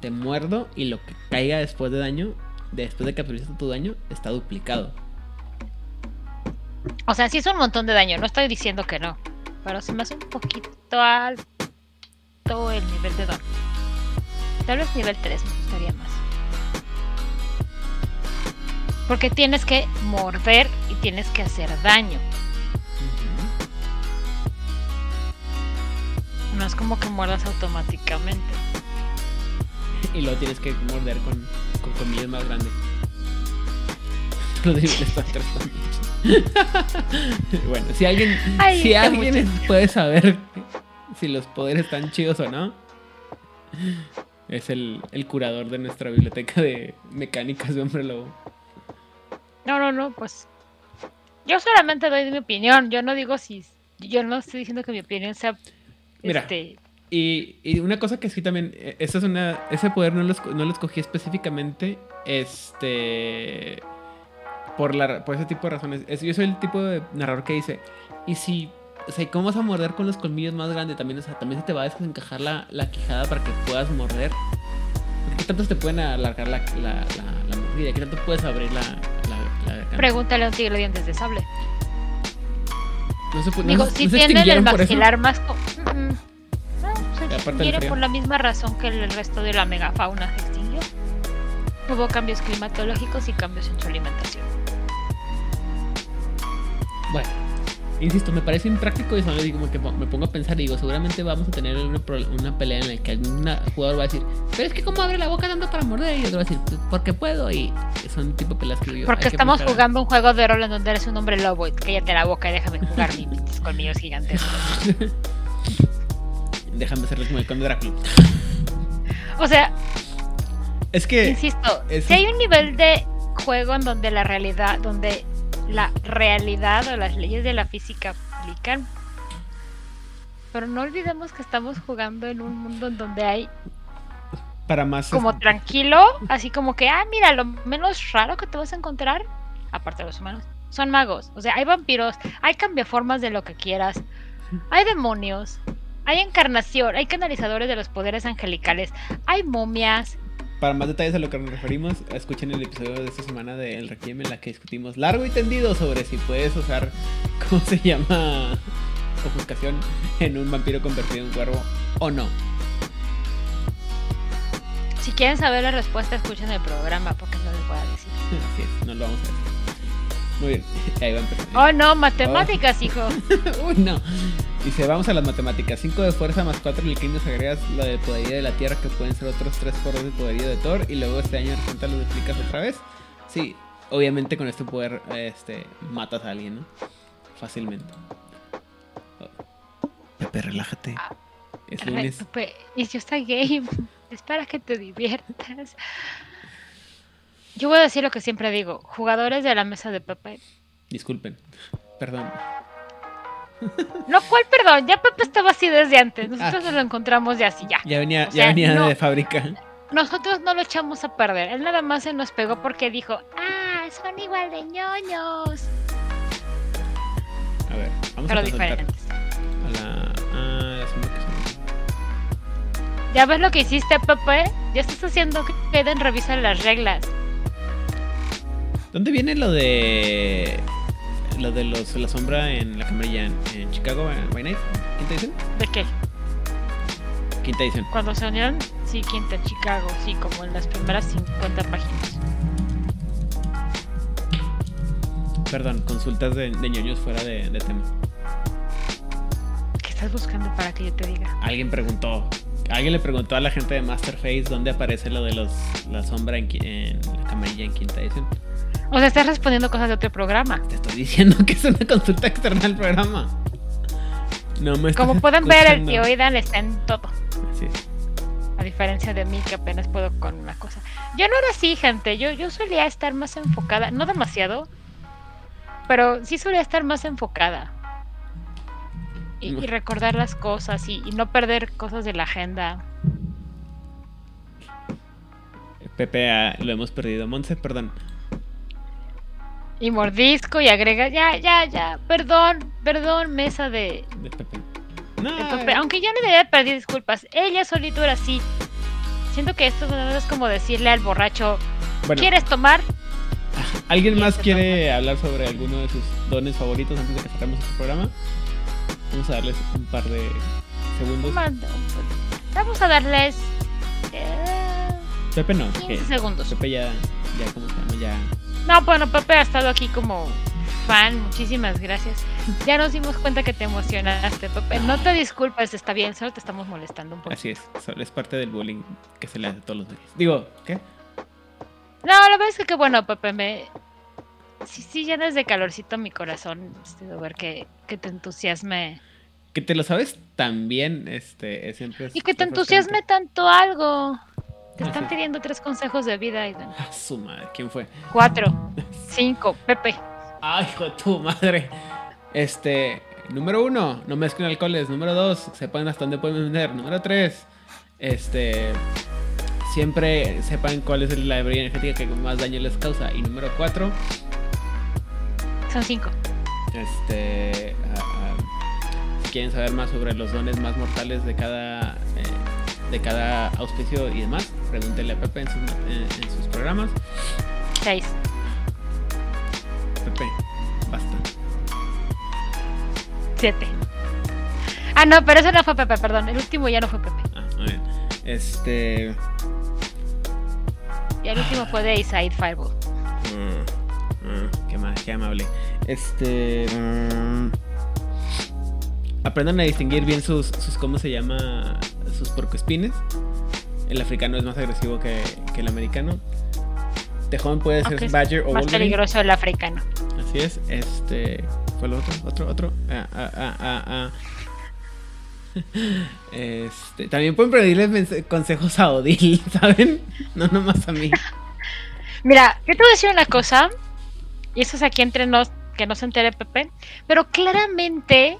B: te muerdo y lo que caiga después de daño después de que absorbiste tu daño, está duplicado.
A: O sea, sí es un montón de daño, no estoy diciendo que no. Pero se me hace un poquito alto el nivel de don. Tal vez nivel 3 me gustaría más. Porque tienes que morder y tienes que hacer daño. Uh -huh. No es como que muerdas automáticamente.
B: Y luego tienes que morder con, con comillas más grandes. Bueno, si alguien, Ay, si alguien mucho. puede saber si los poderes están chidos o no, es el, el curador de nuestra biblioteca de mecánicas de hombre lobo.
A: No, no, no, pues yo solamente doy mi opinión. Yo no digo si. Yo no estoy diciendo que mi opinión sea.
B: Mira,
A: este,
B: y, y, una cosa que sí también, esa es una, ese poder no lo, no lo escogí específicamente, este, por, la, por ese tipo de razones. Es, yo soy el tipo de narrador que dice, y si, o sea, ¿cómo vas a morder con los colmillos más grandes? También, o sea, también se te va a desencajar la, la quijada para que puedas morder. ¿Qué tanto te pueden alargar la, la, la, la mordida? ¿Qué tanto puedes abrir la, la,
A: Pregúntale a un tigre de dientes de sable.
B: No se puede,
A: Digo,
B: no,
A: si
B: no
A: tienen el maxilar más... co- Mm, se extinguieron por la misma razón que el resto de la megafauna se extinguió. Hubo cambios climatológicos y cambios en su alimentación.
B: Bueno, insisto, me parece impráctico y solo digo como que me pongo a pensar y digo, seguramente vamos a tener una, pelea en la que algún jugador va a decir, pero es que cómo abre la boca dando para morder y otro va a decir, "Pues, porque puedo y son tipo de peleas que yo.
A: Porque estamos
B: pensar.
A: jugando un juego de rol en donde eres un hombre lobo y cállate la boca y déjame jugar mis colmillos gigantes.
B: Déjame hacerles como el conde Drácula.
A: O sea,
B: Es que.
A: insisto,
B: es-
A: si hay un nivel de juego en donde la realidad, donde la realidad o las leyes de la física aplican. Pero no olvidemos que estamos jugando en un mundo en donde hay
B: Para más.
A: como tranquilo, así como que, ah, mira, lo menos raro que te vas a encontrar, aparte de los humanos, son magos. O sea, hay vampiros, hay cambiaformas de lo que quieras, hay demonios, hay encarnación, hay canalizadores de los poderes angelicales, hay momias.
B: Para más detalles a lo que nos referimos, escuchen el episodio de esta semana de El Requiem en la que discutimos largo y tendido sobre si puedes usar, ¿cómo se llama? Ofuscación en un vampiro convertido en cuervo o no.
A: Si quieren saber la respuesta, escuchen el programa porque no les voy a decir.
B: Así es, no lo vamos a decir. Muy bien, ahí va a empezar.
A: Oh, no, matemáticas, hijo.
B: Uy, no. Dice, vamos a las matemáticas. 5 de fuerza más 4 en el crimen agregas lo de poderío de la Tierra, que pueden ser otros 3 por de poderío de Thor. Y luego este año de repente lo duplicas otra vez. Sí, obviamente con este poder este, matas a alguien, ¿no? Fácilmente. Oh. Pepe, relájate. Es
A: Ay,
B: lunes.
A: Pepe, It's just a game. Es para que te diviertas. Yo voy a decir lo que siempre digo. Jugadores de la mesa de Pepe.
B: Disculpen. Perdón.
A: No, ¿cuál perdón? Ya Pepe estaba así desde antes. Nosotros nos lo encontramos ya así, ya.
B: Ya venía,
A: O
B: ya venía
A: no.
B: de fábrica.
A: Nosotros no lo echamos a perder. Él nada más se nos pegó porque dijo, ah, son igual de ñoños.
B: A ver, vamos
A: Pero
B: a
A: diferentes.
B: a la. A la que.
A: ¿Ya ves lo que hiciste, Pepe? Ya estás haciendo que queden revisar las reglas.
B: ¿Dónde viene lo de. Lo de los, la sombra en la camarilla en, en Chicago, By Night? ¿Quinta edición?
A: ¿De qué?
B: Quinta edición.
A: Cuando se unieron, sí, Quinta Chicago, sí, como en las primeras 50 páginas.
B: Perdón, consultas de, de ñoños fuera de, de tema.
A: ¿Qué estás buscando para que yo te diga?
B: Alguien preguntó. Alguien le preguntó a la gente de Masterface dónde aparece lo de los la sombra en, en la camarilla en quinta edición.
A: O sea, estás respondiendo cosas de otro programa.
B: Te estoy diciendo que es una consulta externa al programa. No me
A: Como pueden ver, el tío Idan está en todo.
B: Así es.
A: A diferencia de mí, que apenas puedo con una cosa. Yo no era así, gente. Yo, yo solía estar más enfocada. No demasiado. Pero sí solía estar más enfocada. Y, y recordar las cosas y, y no perder cosas de la agenda.
B: Pepe, ah, lo hemos perdido. Monse, perdón.
A: Y mordisco y agrega. Ya, ya, ya. Perdón, perdón, mesa de,
B: De Pepe. No,
A: de Pepe. Aunque yo no debía pedir disculpas. Ella solito era así. Siento que esto es como decirle al borracho:
B: bueno,
A: ¿Quieres tomar?
B: ¿alguien más
A: ese
B: quiere hablar sobre alguno de sus dones favoritos antes de que cerremos este programa? Vamos a darles un par de segundos.
A: Vamos a darles eh,
B: Pepe no,
A: 15
B: que
A: segundos.
B: Pepe ya, ya, ¿cómo se llama? Ya.
A: No, bueno, Pepe ha estado aquí como fan. Muchísimas gracias. Ya nos dimos cuenta que te emocionaste, Pepe. No te disculpes, está bien, solo te estamos molestando un poco.
B: Así es, solo es parte del bullying que se le hace todos los días. Digo, ¿qué?
A: No, la verdad es que qué bueno, Pepe. Me... Sí, sí, llenas de calorcito mi corazón este, de ver que, que te entusiasme.
B: Que te lo sabes también, este, es siempre
A: Y que te entusiasme tanto algo. Te están
B: es.
A: pidiendo tres consejos de vida, Aidan.
B: Ah, su madre, ¿quién fue?
A: Cuatro, cinco, Pepe.
B: Ay, hijo de tu madre. Este, número uno, no mezclen alcoholes. Número dos, sepan hasta dónde pueden vender. Número tres, este, siempre sepan cuál es la bebida energética que más daño les causa. Y número cuatro,
A: Son cinco.
B: este, ah, ah, si quieren saber más sobre los dones más mortales de cada, eh, de cada auspicio y demás, pregúntenle a Pepe en sus, en- en sus programas.
A: Seis.
B: Pepe, basta.
A: Siete. Ah, no, pero eso no fue Pepe, perdón. El último ya no fue Pepe.
B: Ah, muy bien. Este.
A: Y el último fue de Isaid Fireball.
B: Mm, mm, qué, ma- qué amable. Este. mm, aprendan a distinguir bien sus, sus. ¿Cómo se llama? Sus porcoespines. El africano es más agresivo que, que el americano. Tejón puede ser
A: es
B: Badger o
A: Más
B: Wolverine.
A: peligroso el africano.
B: Así es. Este. ¿Cuál otro? Otro, otro. Ah, ah, ah, ah, ah. Este, también pueden pedirle consejos a Odil, ¿saben? No nomás a mí.
A: Mira, yo te voy a decir una cosa, y eso es aquí entre nos, que no se entere Pepe, pero claramente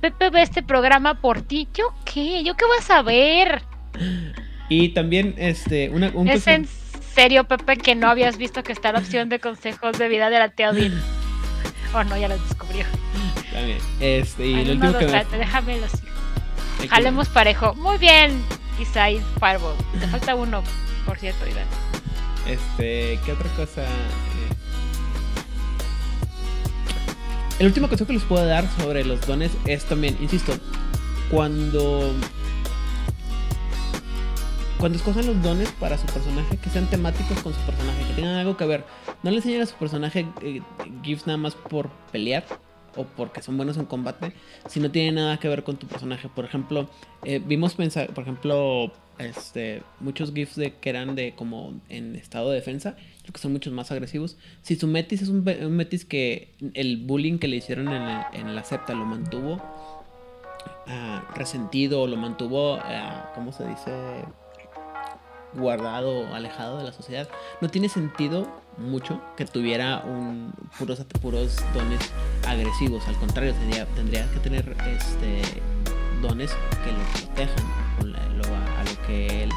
A: Pepe ve este programa por ti. ¿Yo qué? ¿Yo qué voy a saber?
B: Y también, este, una,
A: un ¿Es en serio, Pepe, que no habías visto que está la opción de consejos de vida de la tía Odil? Oh, no, ya lo descubrió.
B: También. Este, y lo último que me...
A: Déjame los Jalemos parejo. Muy bien, Isai Fireball. Te falta uno, por cierto, Iván.
B: Este, ¿qué otra cosa? El último consejo que les puedo dar sobre los dones es también, insisto, cuando cuando escojan los dones para su personaje, que sean temáticos con su personaje, que tengan algo que ver. No le enseñen a su personaje eh, gifs nada más por pelear, o porque son buenos en combate, si no tiene nada que ver con tu personaje. Por ejemplo, eh, vimos pensar, por ejemplo, este, muchos GIFs de que eran de como en estado de defensa, que son muchos más agresivos. Si su Metis es un, Metis que el bullying que le hicieron en, la septa lo mantuvo ah, resentido, lo mantuvo, uh, ¿cómo se dice? guardado, alejado de la sociedad, no tiene sentido mucho que tuviera un puros, puros dones agresivos. Al contrario, tendría, que tener este dones que lo protejan a, lo que él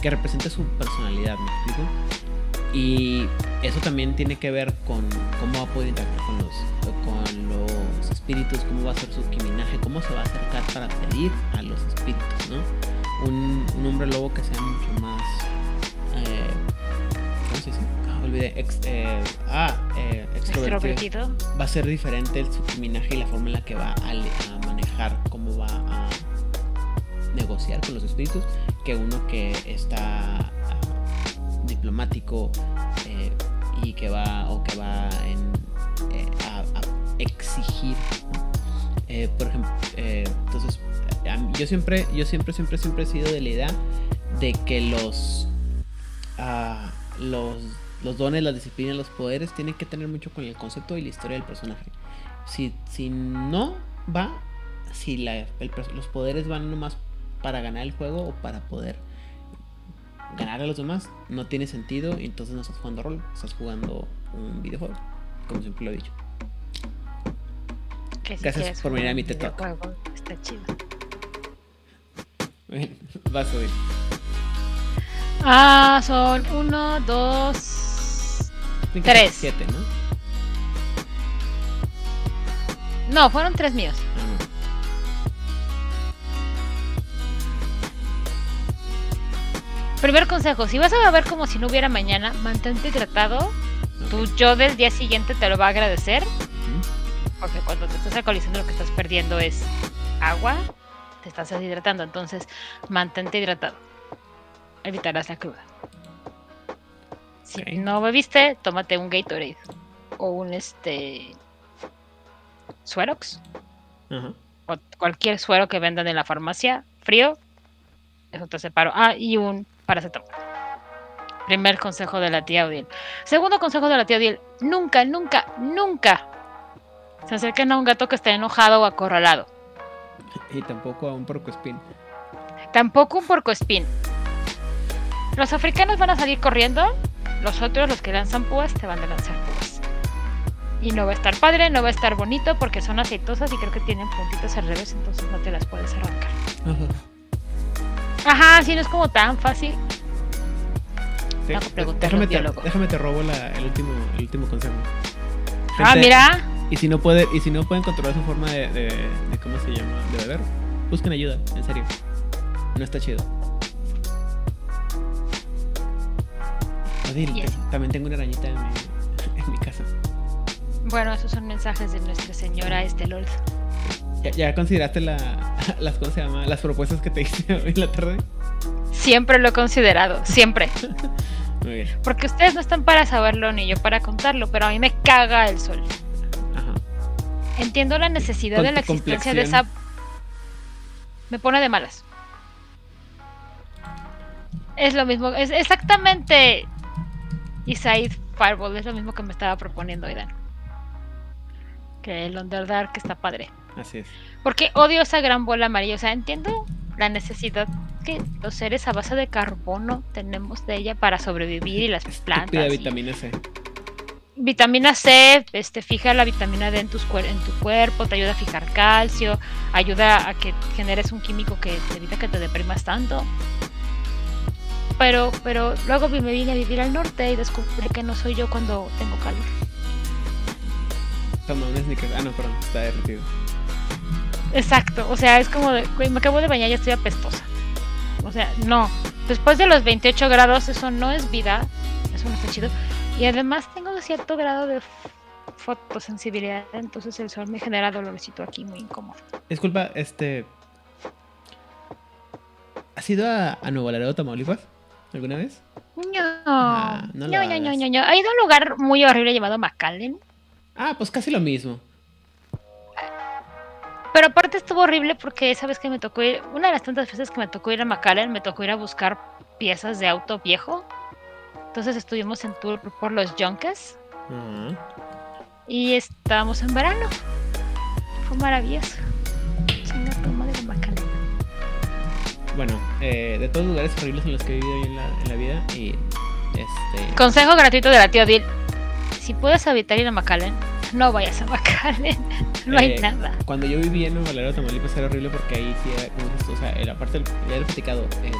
B: que represente su personalidad, ¿me explico? Y eso también tiene que ver con cómo va a poder interactuar con los, con los espíritus, cómo va a ser su quiminaje, cómo se va a acercar para pedir a los espíritus, ¿no? Un, un hombre lobo que sea mucho más. Eh, ¿Cómo se dice? Eh, ah, eh, extrovertido, va a ser diferente su minaje y la forma en la que va a, manejar, cómo va a negociar con los espíritus, que uno que está ah, diplomático eh, y que va o que va a, exigir. por ejemplo, entonces yo siempre, yo siempre, siempre, siempre he sido de la idea de que los, uh, los los dones, las disciplinas, los poderes tienen que tener mucho con el concepto y la historia del personaje. Si, si no va, si la, los poderes van nomás para ganar el juego o para poder ganar a los demás, no tiene sentido y entonces no estás jugando rol, estás jugando un videojuego, como siempre lo he dicho. Gracias por venir a mi TED
A: Está chido.
B: vas a subir.
A: Ah, son uno, dos, Tres.
B: Siete, ¿no?
A: No, fueron tres míos. Primer consejo, si vas a beber como si no hubiera mañana, mantente hidratado. Tu yo del día siguiente te lo va a agradecer. Porque cuando te estás alcoholizando lo que estás perdiendo es agua, te estás deshidratando. Entonces, mantente hidratado. Evitarás la cruda. Si no bebiste, tómate un Gatorade o un este Suerox. O cualquier suero que vendan en la farmacia, frío. Eso te separo. Ah, y un paracetamol. Primer consejo de la tía Odil. Segundo consejo de la tía Odil. Nunca, nunca, nunca se acerquen a un gato que esté enojado o acorralado.
B: Y tampoco a un porcoespín.
A: Tampoco un porcoespín. Los africanos van a salir corriendo los otros, los que lanzan púas, te van a lanzar púas. Y no va a estar padre, no va a estar bonito porque son aceitosas y creo que tienen puntitos al revés, entonces no te las puedes arrancar. Ajá, Ajá no es como tan fácil.
B: déjame, te, déjame, te, robo el, último, el último consejo.
A: ah, mira.
B: Y si no puede, y si no pueden controlar su forma de, de, de cómo se llama, de beber, busquen ayuda, en serio. No está chido. también tengo una arañita en mi, casa.
A: Bueno, esos son mensajes de Nuestra Señora Estelol.
B: ¿Ya, ¿Ya, consideraste la, las, ¿cómo se llama? las propuestas que te hice hoy en la tarde?
A: Siempre lo he considerado, siempre. Muy bien. Porque ustedes no están para saberlo ni yo para contarlo, pero a mí me caga el sol. Ajá. Entiendo la necesidad de la existencia de esa... Me pone de malas. Es lo mismo, es exactamente Side Fireball es lo mismo que me estaba proponiendo Aidan. Que el Underdark está padre.
B: Así es.
A: Porque odio esa gran bola amarilla. O sea, entiendo la necesidad que los seres a base de carbono tenemos de ella para sobrevivir y las plantas.
B: Pide
A: y-
B: vitamina C.
A: Vitamina C, este, fija la vitamina D en, tus cuer- en tu cuerpo, te ayuda a fijar calcio, ayuda a que generes un químico que te evita que te deprimas tanto. Pero, pero luego me vine a vivir al norte y descubrí que no soy yo cuando tengo calor.
B: Toma un sneakers. Ah, no, perdón, está derretido.
A: Exacto, o sea, es como de, me acabo de bañar y estoy apestosa. O sea, no. Después de los 28 grados, eso no es vida, eso no está chido. Y además tengo cierto grado de fotosensibilidad, entonces el sol me genera dolorcito aquí muy incómodo.
B: Disculpa, este. ¿Has ido a, a Nuevo Laredo, Tamaulipas? ¿Alguna vez?
A: No,
B: Ah, no
A: no, no, no, no, no. Ha ido a un lugar muy horrible llamado McAllen.
B: Ah, pues casi lo mismo.
A: Pero aparte estuvo horrible porque esa vez que me tocó ir, una de las tantas veces que me tocó ir a McAllen, me tocó ir a buscar piezas de auto viejo. Entonces estuvimos en tour por los Junkers y estábamos en verano. Fue maravilloso. Madre, McAllen.
B: Bueno, eh, de todos los lugares horribles en los que he vivido en la, en la vida y este
A: Consejo gratuito de la tía Odil. Si puedes habitar ir a McAllen, no vayas a McAllen. No hay
B: Eh,
A: nada.
B: cuando yo vivía en Nuevo Laredo, Tamaulipas era horrible porque ahí sí era, como dices o sea, el- aparte del, ya platicado, el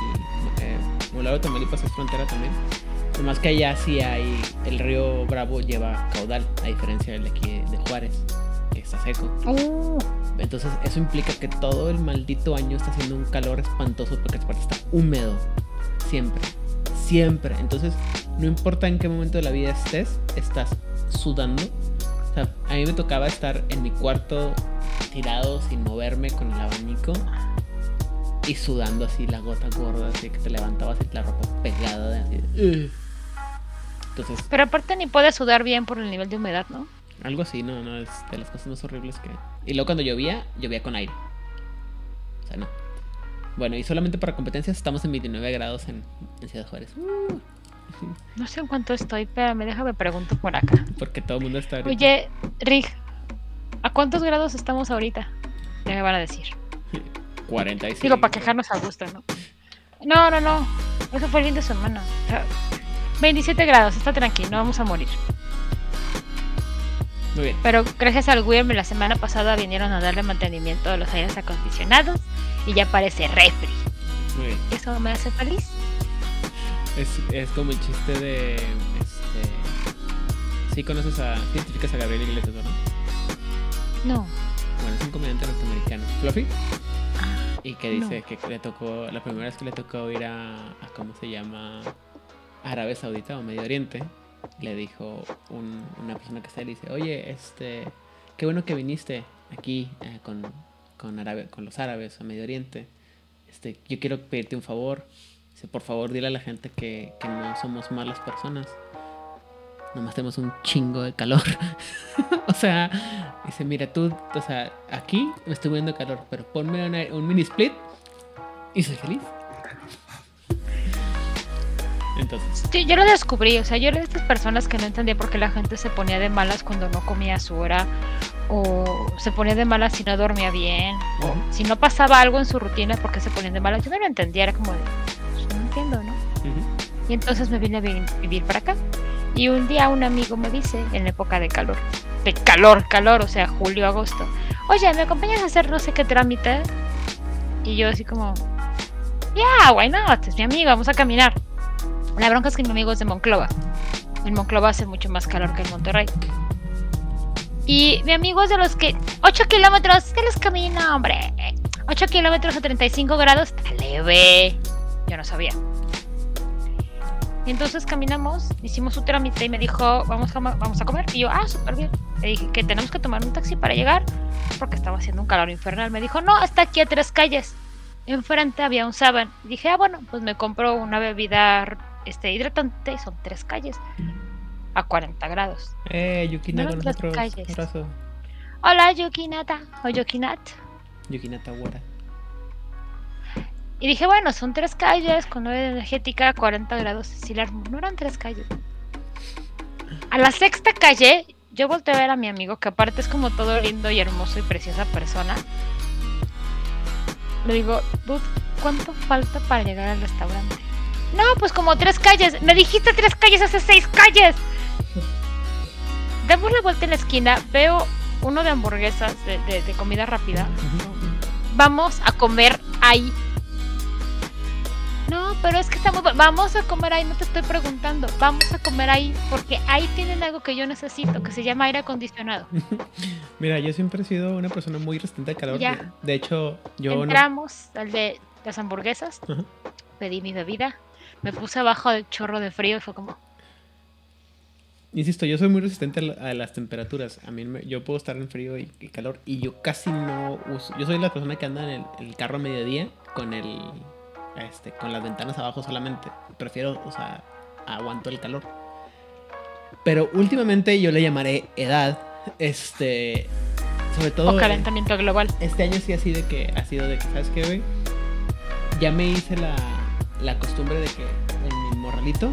B: eh, Nuevo Tamaulipas es frontera también. Nomás que allá sí hay, el río Bravo lleva caudal, a diferencia del de aquí de Juárez, que está seco.
A: Uh,
B: Entonces eso implica que todo el maldito año está haciendo un calor espantoso porque aparte está húmedo. Siempre. Siempre. Entonces, no importa en qué momento de la vida estés, estás sudando. O sea, a mí me tocaba estar en mi cuarto tirado sin moverme con el abanico y sudando así la gota gorda, así que te levantabas y la ropa pegada de. Entonces,
A: pero aparte ni puedes sudar bien por el nivel de humedad, ¿no?
B: algo así, no, no, es de las cosas más horribles que... Y luego cuando llovía, llovía con aire. O sea, no. Bueno, y solamente para competencias estamos en 29 grados en, en Ciudad Juárez. Uh,
A: No sé en cuánto estoy, pero me déjame pregunto por acá.
B: porque todo el mundo está... ahorita-
A: Oye, Rig, ¿a cuántos grados estamos ahorita? Ya me van a decir.
B: 45.
A: Digo, para quejarnos a gusto, ¿no? No, no, no. Eso fue el fin de semana. O sea, 27 grados, está tranquilo, no vamos a morir.
B: Muy bien.
A: Pero gracias al Wyrm la semana pasada vinieron a darle mantenimiento a los aires acondicionados y ya parece refri.
B: Muy bien.
A: Eso me hace feliz.
B: Es, es como el chiste de... Este... Sí conoces a... Identificas a Gabriel Iglesias, ¿verdad?
A: No.
B: Bueno, es un comediante norteamericano. Fluffy. Y que dice
A: No.
B: que le tocó... La primera vez que le tocó ir a... a ¿Cómo se llama? Arabia Saudita o Medio Oriente. Le dijo un- una persona que está ahí, le dice, oye, este... Qué bueno que viniste aquí eh, con, con, Arabia- con los árabes a Medio Oriente. Este, yo quiero pedirte un favor. Dice, por favor, dile a la gente que, no somos malas personas. Nomás tenemos un chingo de calor. o sea, dice, mira, tú, o sea, aquí me estoy muriendo de calor, pero ponme una- un mini split y soy feliz. Entonces,
A: Sí, yo lo descubrí, o sea, yo era de estas personas que no entendía por qué la gente se ponía de malas cuando no comía a su hora, o se ponía de malas si no dormía bien, o
B: Ujú.
A: si no pasaba algo en su rutina, ¿por qué se ponían de malas? Yo no lo entendía, era como de, pues, no entiendo, ¿no?
B: ujú,
A: Y entonces me vine a vi- vivir para acá. Y un día un amigo me dice, en época de calor, de calor, calor, o sea, julio, agosto, oye, ¿me acompañas a hacer no sé qué trámite? Y yo así como, ya, why not, es mi amigo, vamos a caminar. La bronca es que mi amigo es de Monclova. En Monclova hace mucho más calor que en Monterrey. Y mi amigo es de los que 8 kilómetros, se los camina, hombre. 8 kilómetros a 35 grados, está leve. Yo no sabía. Y entonces caminamos, hicimos su trámite y me dijo, vamos a, vamos a comer. Y yo, ah, súper bien. Le dije que tenemos que tomar un taxi para llegar porque estaba haciendo un calor infernal. Me dijo, no, hasta aquí a tres calles. Enfrente había un Saban. Dije, ah, bueno, pues me compro una bebida este, hidratante y son tres calles a 40 grados.
B: eh, Yukina
A: No,
B: con
A: calles.
B: Abrazo.
A: Hola, Yukinata o Yukinat.
B: Yukina Tawara.
A: Y dije, bueno, son tres calles con nueve de energética a 40 grados. Sí, la no eran tres calles. A la sexta calle yo volteé a ver a mi amigo, que aparte es como todo lindo y hermoso y preciosa persona. Le digo, dude, ¿cuánto falta para llegar al restaurante? No, pues como tres calles. Me dijiste tres calles hace seis calles. Damos la vuelta en la esquina, veo uno de hamburguesas de, de- de comida rápida. Vamos a comer ahí. No, pero es que estamos. Vamos a comer ahí, no te estoy preguntando. Vamos a comer ahí, porque ahí tienen algo que yo necesito, que se llama aire acondicionado.
B: Mira, yo siempre he sido una persona muy resistente al calor.
A: Ya.
B: De, hecho, yo no.
A: Entramos al de las hamburguesas,
B: Ajá.
A: pedí mi bebida, me puse abajo del chorro de frío y fue como.
B: Insisto, yo soy muy resistente a, la- a las temperaturas. A mí me- yo puedo estar en frío y, y calor y yo casi no uso. Yo soy la persona que anda en el, el carro a mediodía con el este con las ventanas abajo solamente. Prefiero, o sea, aguanto el calor. Pero últimamente yo le llamaré edad, este sobre todo
A: O calentamiento global.
B: este año sí ha sido de que ha sido de que sabes qué, güey. Ya me hice la, la costumbre de que en mi morralito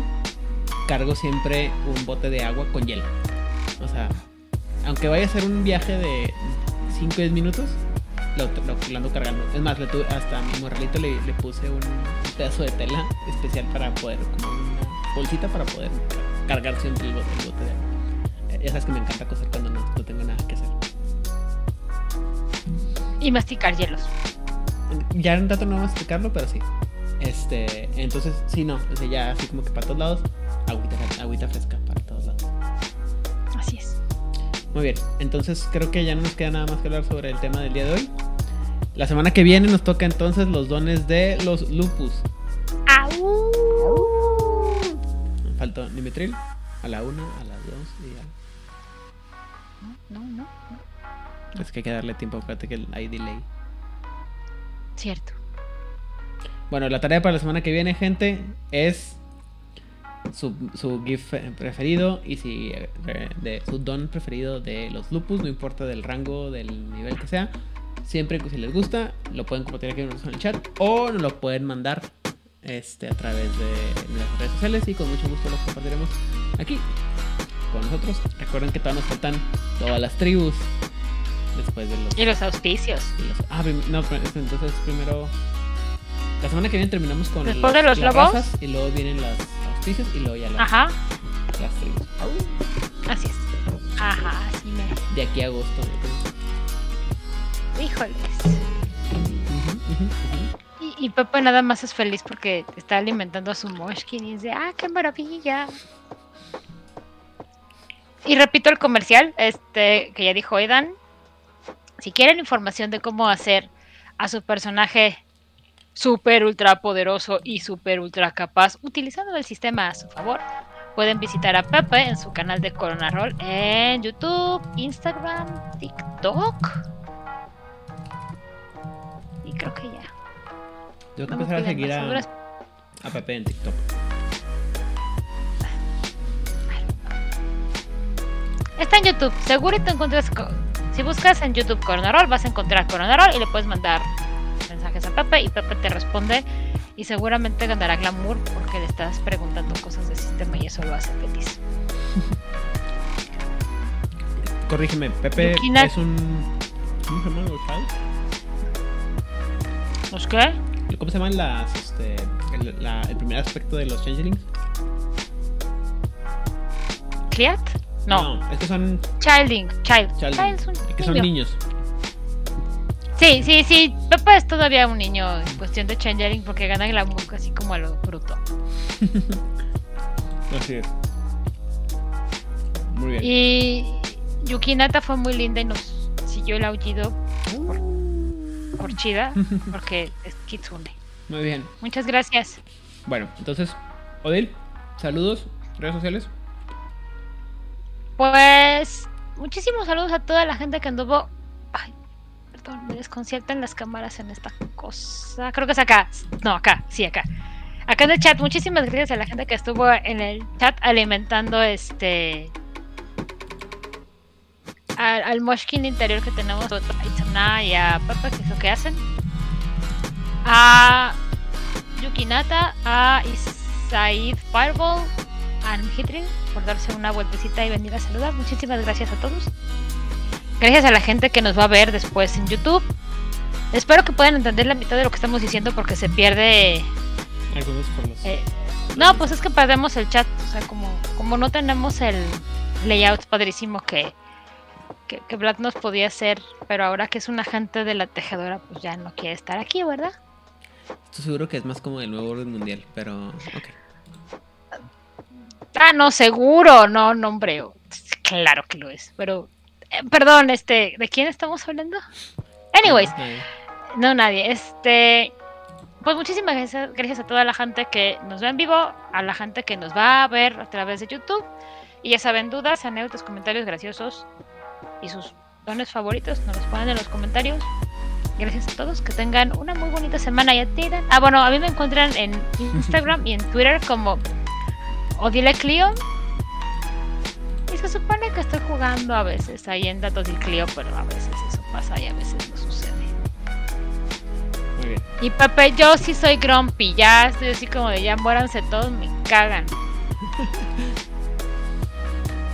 B: cargo siempre un bote de agua con hielo. O sea, aunque vaya a ser un viaje de 5 o 10 minutos, lo, lo- lo ando cargando. Es más, le tuve- hasta a mi morralito le, le puse un, un pedazo de tela especial para poder, como una bolsita para poder cargar siempre el bote, el bote de agua. Eh, Ya sabes que me encanta coser cuando no, no tengo nada que hacer.
A: Y masticar hielos.
B: Ya en un rato no vamos a explicarlo, pero sí. Este, entonces, sí, no. O sea, ya así como que para todos lados, agüita, agüita fresca para todos lados.
A: Así es.
B: Muy bien, entonces creo que ya no nos queda nada más que hablar sobre el tema del día de hoy. La semana que viene nos toca entonces los dones de los lupus.
A: ¡Au!
B: Falta Nimetril a la 1, a las 2 y
A: No, no, no.
B: a... Es que hay que darle tiempo, acuérdate que hay delay.
A: Cierto.
B: Bueno, la tarea para la semana que viene, gente, es su, su GIF preferido y si eh, de su don preferido de los lupus, no importa del rango, del nivel que sea. Siempre que si les gusta, lo pueden compartir aquí en el chat o nos lo pueden mandar este, a través de las redes sociales y con mucho gusto lo compartiremos aquí con nosotros. Recuerden que todavía nos faltan todas las tribus después de los
A: Y los auspicios.
B: y los- ah, no, entonces primero. La semana que viene terminamos con
A: Después de los
B: las
A: lobos.
B: razas y luego vienen las auspicios y luego ya las,
A: Ajá.
B: las tribus.
A: Así es. Ajá, así me.
B: De aquí a agosto.
A: Híjoles. Y, y Pepe nada más es feliz porque está alimentando a su Moshkin y dice, ¡ah, qué maravilla! Y repito el comercial, este, que ya dijo Edan. Si quieren información de cómo hacer a su personaje super ultra poderoso y super ultra capaz utilizando el sistema a su favor, pueden visitar a Pepe en su canal de Corona Roll en YouTube, Instagram, TikTok. Y creo que ya.
B: Yo tengo
A: No
B: a seguir a,
A: duras-
B: a Pepe en TikTok.
A: Está en YouTube, seguro te encuentras. Si buscas en YouTube Coronarol, vas a encontrar Coronarol y le puedes mandar mensajes a Pepe y Pepe te responde. Y seguramente ganará glamour porque le estás preguntando cosas del sistema y eso lo hace feliz.
B: Corrígeme, Pepe
A: Yukina-
B: es un. ¿Cómo se llaman los?
A: ¿Los qué?
B: ¿Cómo se llaman las. Este, el, la- el primer aspecto de los changelings?
A: ¿Cliat? No,
B: es que son
A: Childing. Child.
B: childing,
A: Child es un
B: que son
A: niño.
B: niños.
A: Sí, sí, sí. Pepe es todavía un niño en cuestión de changeling porque gana glamour así como a lo bruto.
B: Así es. Muy bien.
A: Y Yukinata fue muy linda y nos siguió el aullido por, por chida porque es Kitsune.
B: Muy bien.
A: Muchas gracias.
B: Bueno, entonces, Odil, saludos, redes sociales.
A: Pues muchísimos saludos a toda la gente que anduvo. Me desconciertan las cámaras en esta cosa. Creo que es acá. No, acá, sí, acá. Acá en el chat, muchísimas gracias a la gente que estuvo en el chat alimentando este. Al, al Moshkin interior que tenemos a y a Papa, que es lo que hacen. A Yukinata, a Isaid Fireball, Anhitri por darse una vueltecita y venir a saludar. Muchísimas gracias a todos. Gracias a la gente que nos va a ver después en YouTube. Espero que puedan entender la mitad de lo que estamos diciendo porque se pierde.
B: Algunos por los.
A: eh, no, pues es que perdemos el chat. O sea, como, como no tenemos el layout padrísimo que, que, que Vlad nos podía hacer, pero ahora que es un agente de la tejedora, pues ya no quiere estar aquí, ¿verdad?
B: Estoy seguro que es más como el nuevo orden mundial, pero. Ok.
A: Ah, no, seguro, no, no, hombre. Claro que lo es, pero. Eh, perdón, este, ¿de quién estamos hablando? Anyways, no nadie. Este, pues muchísimas gracias, gracias a toda la gente que nos ve en vivo, a la gente que nos va a ver a través de YouTube. Y ya saben, dudas, anécdotas, comentarios graciosos y sus dones favoritos, nos los ponen en los comentarios. Gracias a todos, que tengan una muy bonita semana. Ya tiran. Ah, bueno, a mí me encuentran en Instagram y en Twitter como Odile Clio. Y se supone que estoy jugando a veces ahí en Datos y Clio, pero a veces eso pasa y a veces no sucede.
B: Muy bien.
A: Y Pepe, yo sí soy grumpy, ya estoy así como de ya muéranse todos, me cagan.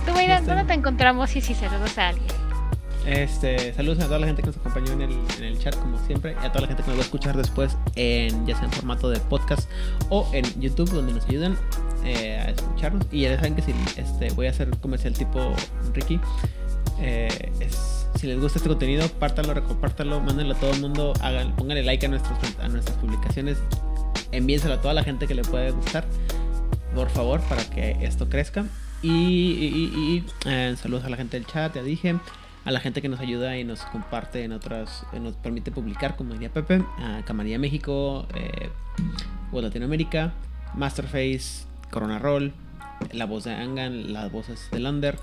A: Tú,
B: Este-
A: ¿dónde te encontramos y si saludas a alguien?
B: Este, saludos a toda la gente que nos acompañó en el, en el chat, como siempre, y a toda la gente que nos va a escuchar después, en, ya sea en formato de podcast o en YouTube, donde nos ayudan eh, a escucharnos. Y ya saben que si este, voy a hacer comercial tipo Ricky, eh, si les gusta este contenido, pártalo, recompártalo, mándenlo a todo el mundo, hagan, pónganle like a, nuestros, a nuestras publicaciones, envíenselo a toda la gente que le puede gustar, por favor, para que esto crezca. Y, y- y- y, eh, saludos a la gente del chat, ya dije a la gente que nos ayuda y nos comparte en otras, nos permite publicar, como diría Pepe, a Camarilla México, eh, Latinoamérica, Masterface, Corona Roll, la voz de Angan, las voces de Lander,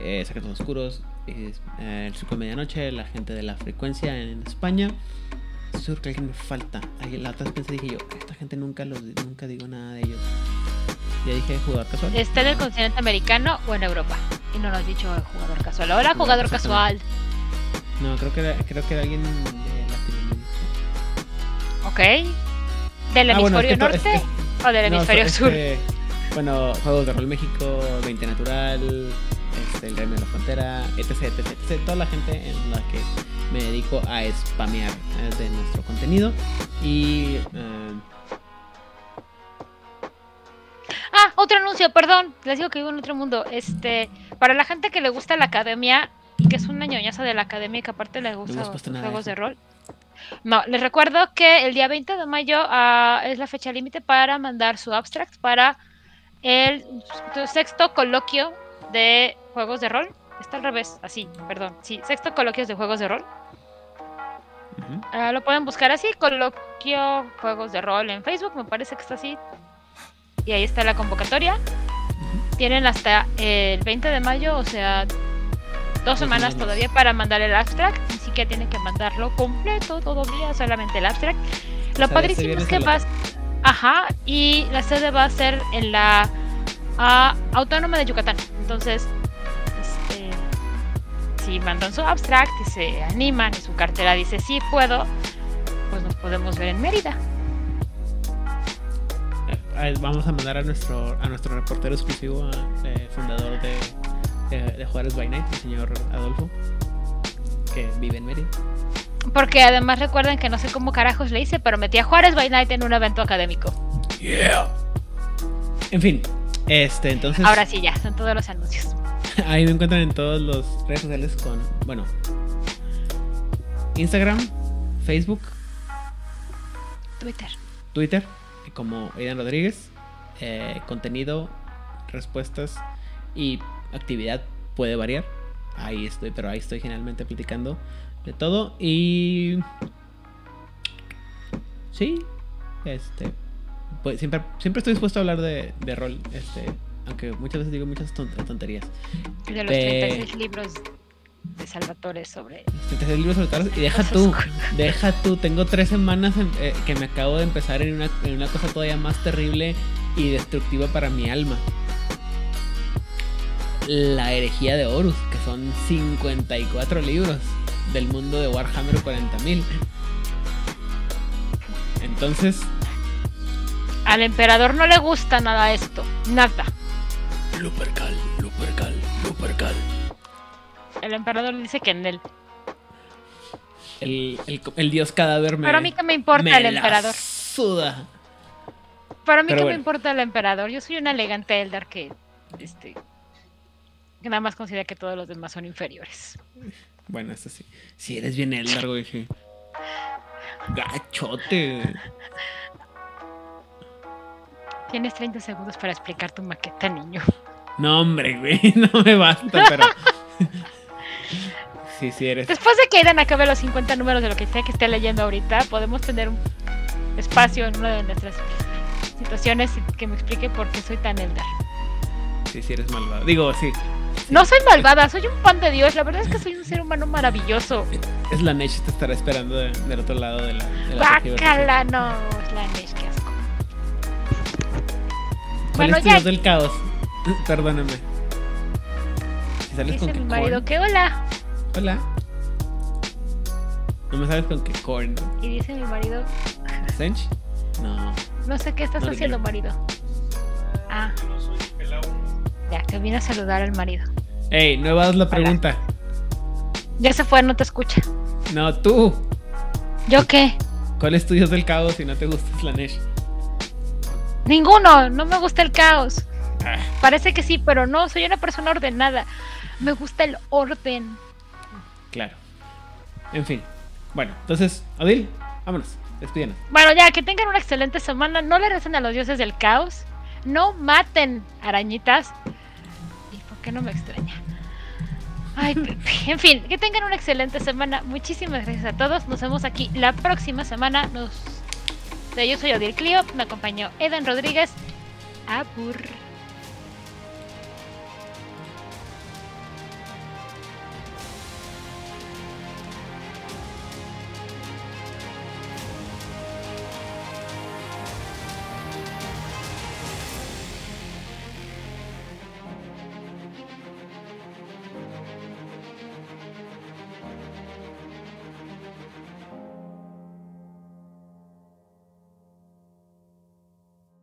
B: eh, Secretos Oscuros, eh, el Circo de Medianoche, la gente de la frecuencia en España. Seguro que alguien me falta. La otra vez pensé, dije yo, esta gente nunca los, nunca digo nada de ellos. Ya dije jugador casual.
A: ¿Está en el continente americano o en Europa? Y no nos has dicho el jugador casual.
B: No,
A: jugador casual.
B: No, creo que era, creo que era alguien de Latinoamérica.
A: Ok. ¿Del
B: Ah, bueno, es
A: hemisferio
B: que
A: norte
B: es-
A: o del hemisferio sur?
B: bueno, Juegos de Rol México, 20 Natural, este, El Reino de la Frontera, etc, etc, etc. Toda la gente en la que me dedico a spamear eh, de nuestro contenido. Y eh,
A: Ah, otro anuncio, perdón. Les digo que vivo en otro mundo. Este, para la gente que le gusta la academia y que es una ñoñaza de la academia y que aparte le gusta los juegos de rol. No, les recuerdo que el día 20 de mayo ah, es la fecha límite para mandar su abstract para el sexto coloquio de juegos de rol. Está al revés, así, perdón. Sí, sexto coloquio de juegos de rol. Ah, lo pueden buscar así, coloquio juegos de rol en Facebook, me parece que está así. Y ahí está la convocatoria. Tienen hasta el 20 de mayo, o sea, dos semanas todavía para mandar el abstract. Ni siquiera tienen que mandarlo completo todavía, solamente el abstract. Lo
B: sea, este
A: padrísimo es que vas. Ajá, y la sede va a ser en la ah, Autónoma de Yucatán. Entonces, este, si mandan su abstract y se animan y su cartera dice sí puedo, pues nos podemos ver en Mérida.
B: Eh, Vamos a mandar a nuestro, a nuestro reportero exclusivo, eh, fundador de, de, de Juárez by Night, el señor Adolfo, que vive en Mérida.
A: Porque además recuerden que no sé cómo carajos le hice, pero metí a Juárez by Night en un evento académico.
B: En fin, este, entonces.
A: Ahora sí, ya, son todos los anuncios.
B: Ahí me encuentran en todas las redes sociales con, bueno, Instagram, Facebook,
A: Twitter.
B: Twitter, como Aidan Rodríguez. Eh, contenido, respuestas y actividad puede variar. Ahí estoy, pero ahí estoy generalmente platicando de todo. Y. Sí, este. Pues siempre, siempre estoy dispuesto a hablar de, de rol. Este, aunque muchas veces digo muchas ton- tonterías.
A: De los
B: Pe-
A: 36 libros de Salvatore sobre.
B: Este, te libros solitarios y deja tú, deja tú, tengo tres semanas en- eh, que me acabo de empezar en una, en una cosa todavía más terrible y destructiva para mi alma. La herejía de Horus, que son 54 libros del mundo de Warhammer 40.000. Entonces,
A: Al emperador no le gusta nada esto. Nada.
B: Lupercal, Lupercal, Lupercal.
A: El emperador dice que en él.
B: El, el, el dios cadáver me.
A: Pero a mí que me importa
B: me
A: el
B: la
A: emperador.
B: Suda.
A: Para mí
B: Pero
A: que
B: bueno.
A: me importa el emperador. Yo soy una elegante Eldar que. Este. Que nada más considera que todos los demás son inferiores.
B: Bueno, eso sí. Si eres bien Eldar, güey. Gachote.
A: Tienes 30 segundos para explicar tu maqueta, niño.
B: No, hombre, güey. No me basta, pero. Sí, sí eres.
A: Después de que Aidan acabe los 50 números de lo que sea que esté leyendo ahorita, podemos tener un espacio en una de nuestras situaciones y que me explique por qué soy tan Eldar.
B: Sí, sí eres malvado. Digo, sí.
A: No soy malvada, soy un pan de Dios. La verdad es que soy un ser humano maravilloso.
B: Es la Nesh te estará esperando de- del otro lado de la. De la
A: Bácala, no, es la Nesh, qué asco.
B: ¿Cuál
A: Bueno,
B: es tu
A: ya.
B: del caos? Perdóname. Sales
A: Dice
B: con que
A: mi marido
B: corn.
A: que hola.
B: Hola. No me sabes con qué corn.
A: Y dice mi marido,
B: ¿Sench? No.
A: no sé qué estás
B: No,
A: haciendo, marido. Ah. Ya, que vine a saludar al marido.
B: Ey, no evas la pregunta.
A: Ya se fue, no te escucha.
B: No, tú.
A: ¿Yo qué?
B: ¿Cuál es tu dios del caos si no te gusta Slanesh?
A: Ninguno, no me gusta el caos.
B: Ah,
A: Parece que sí, pero no, soy una persona ordenada. Me gusta el orden.
B: claro. En fin. Bueno, entonces, Odil, vámonos. Despídenos.
A: Bueno, ya, que tengan una excelente semana. No le recen a los dioses del caos. No maten arañitas. ¿Y por qué no me extraña? Ay. En fin, que tengan una excelente semana. Muchísimas gracias a todos. Nos vemos aquí la próxima semana. Nos... Yo soy Odil Clio. Me acompañó Eden Rodríguez. Abur.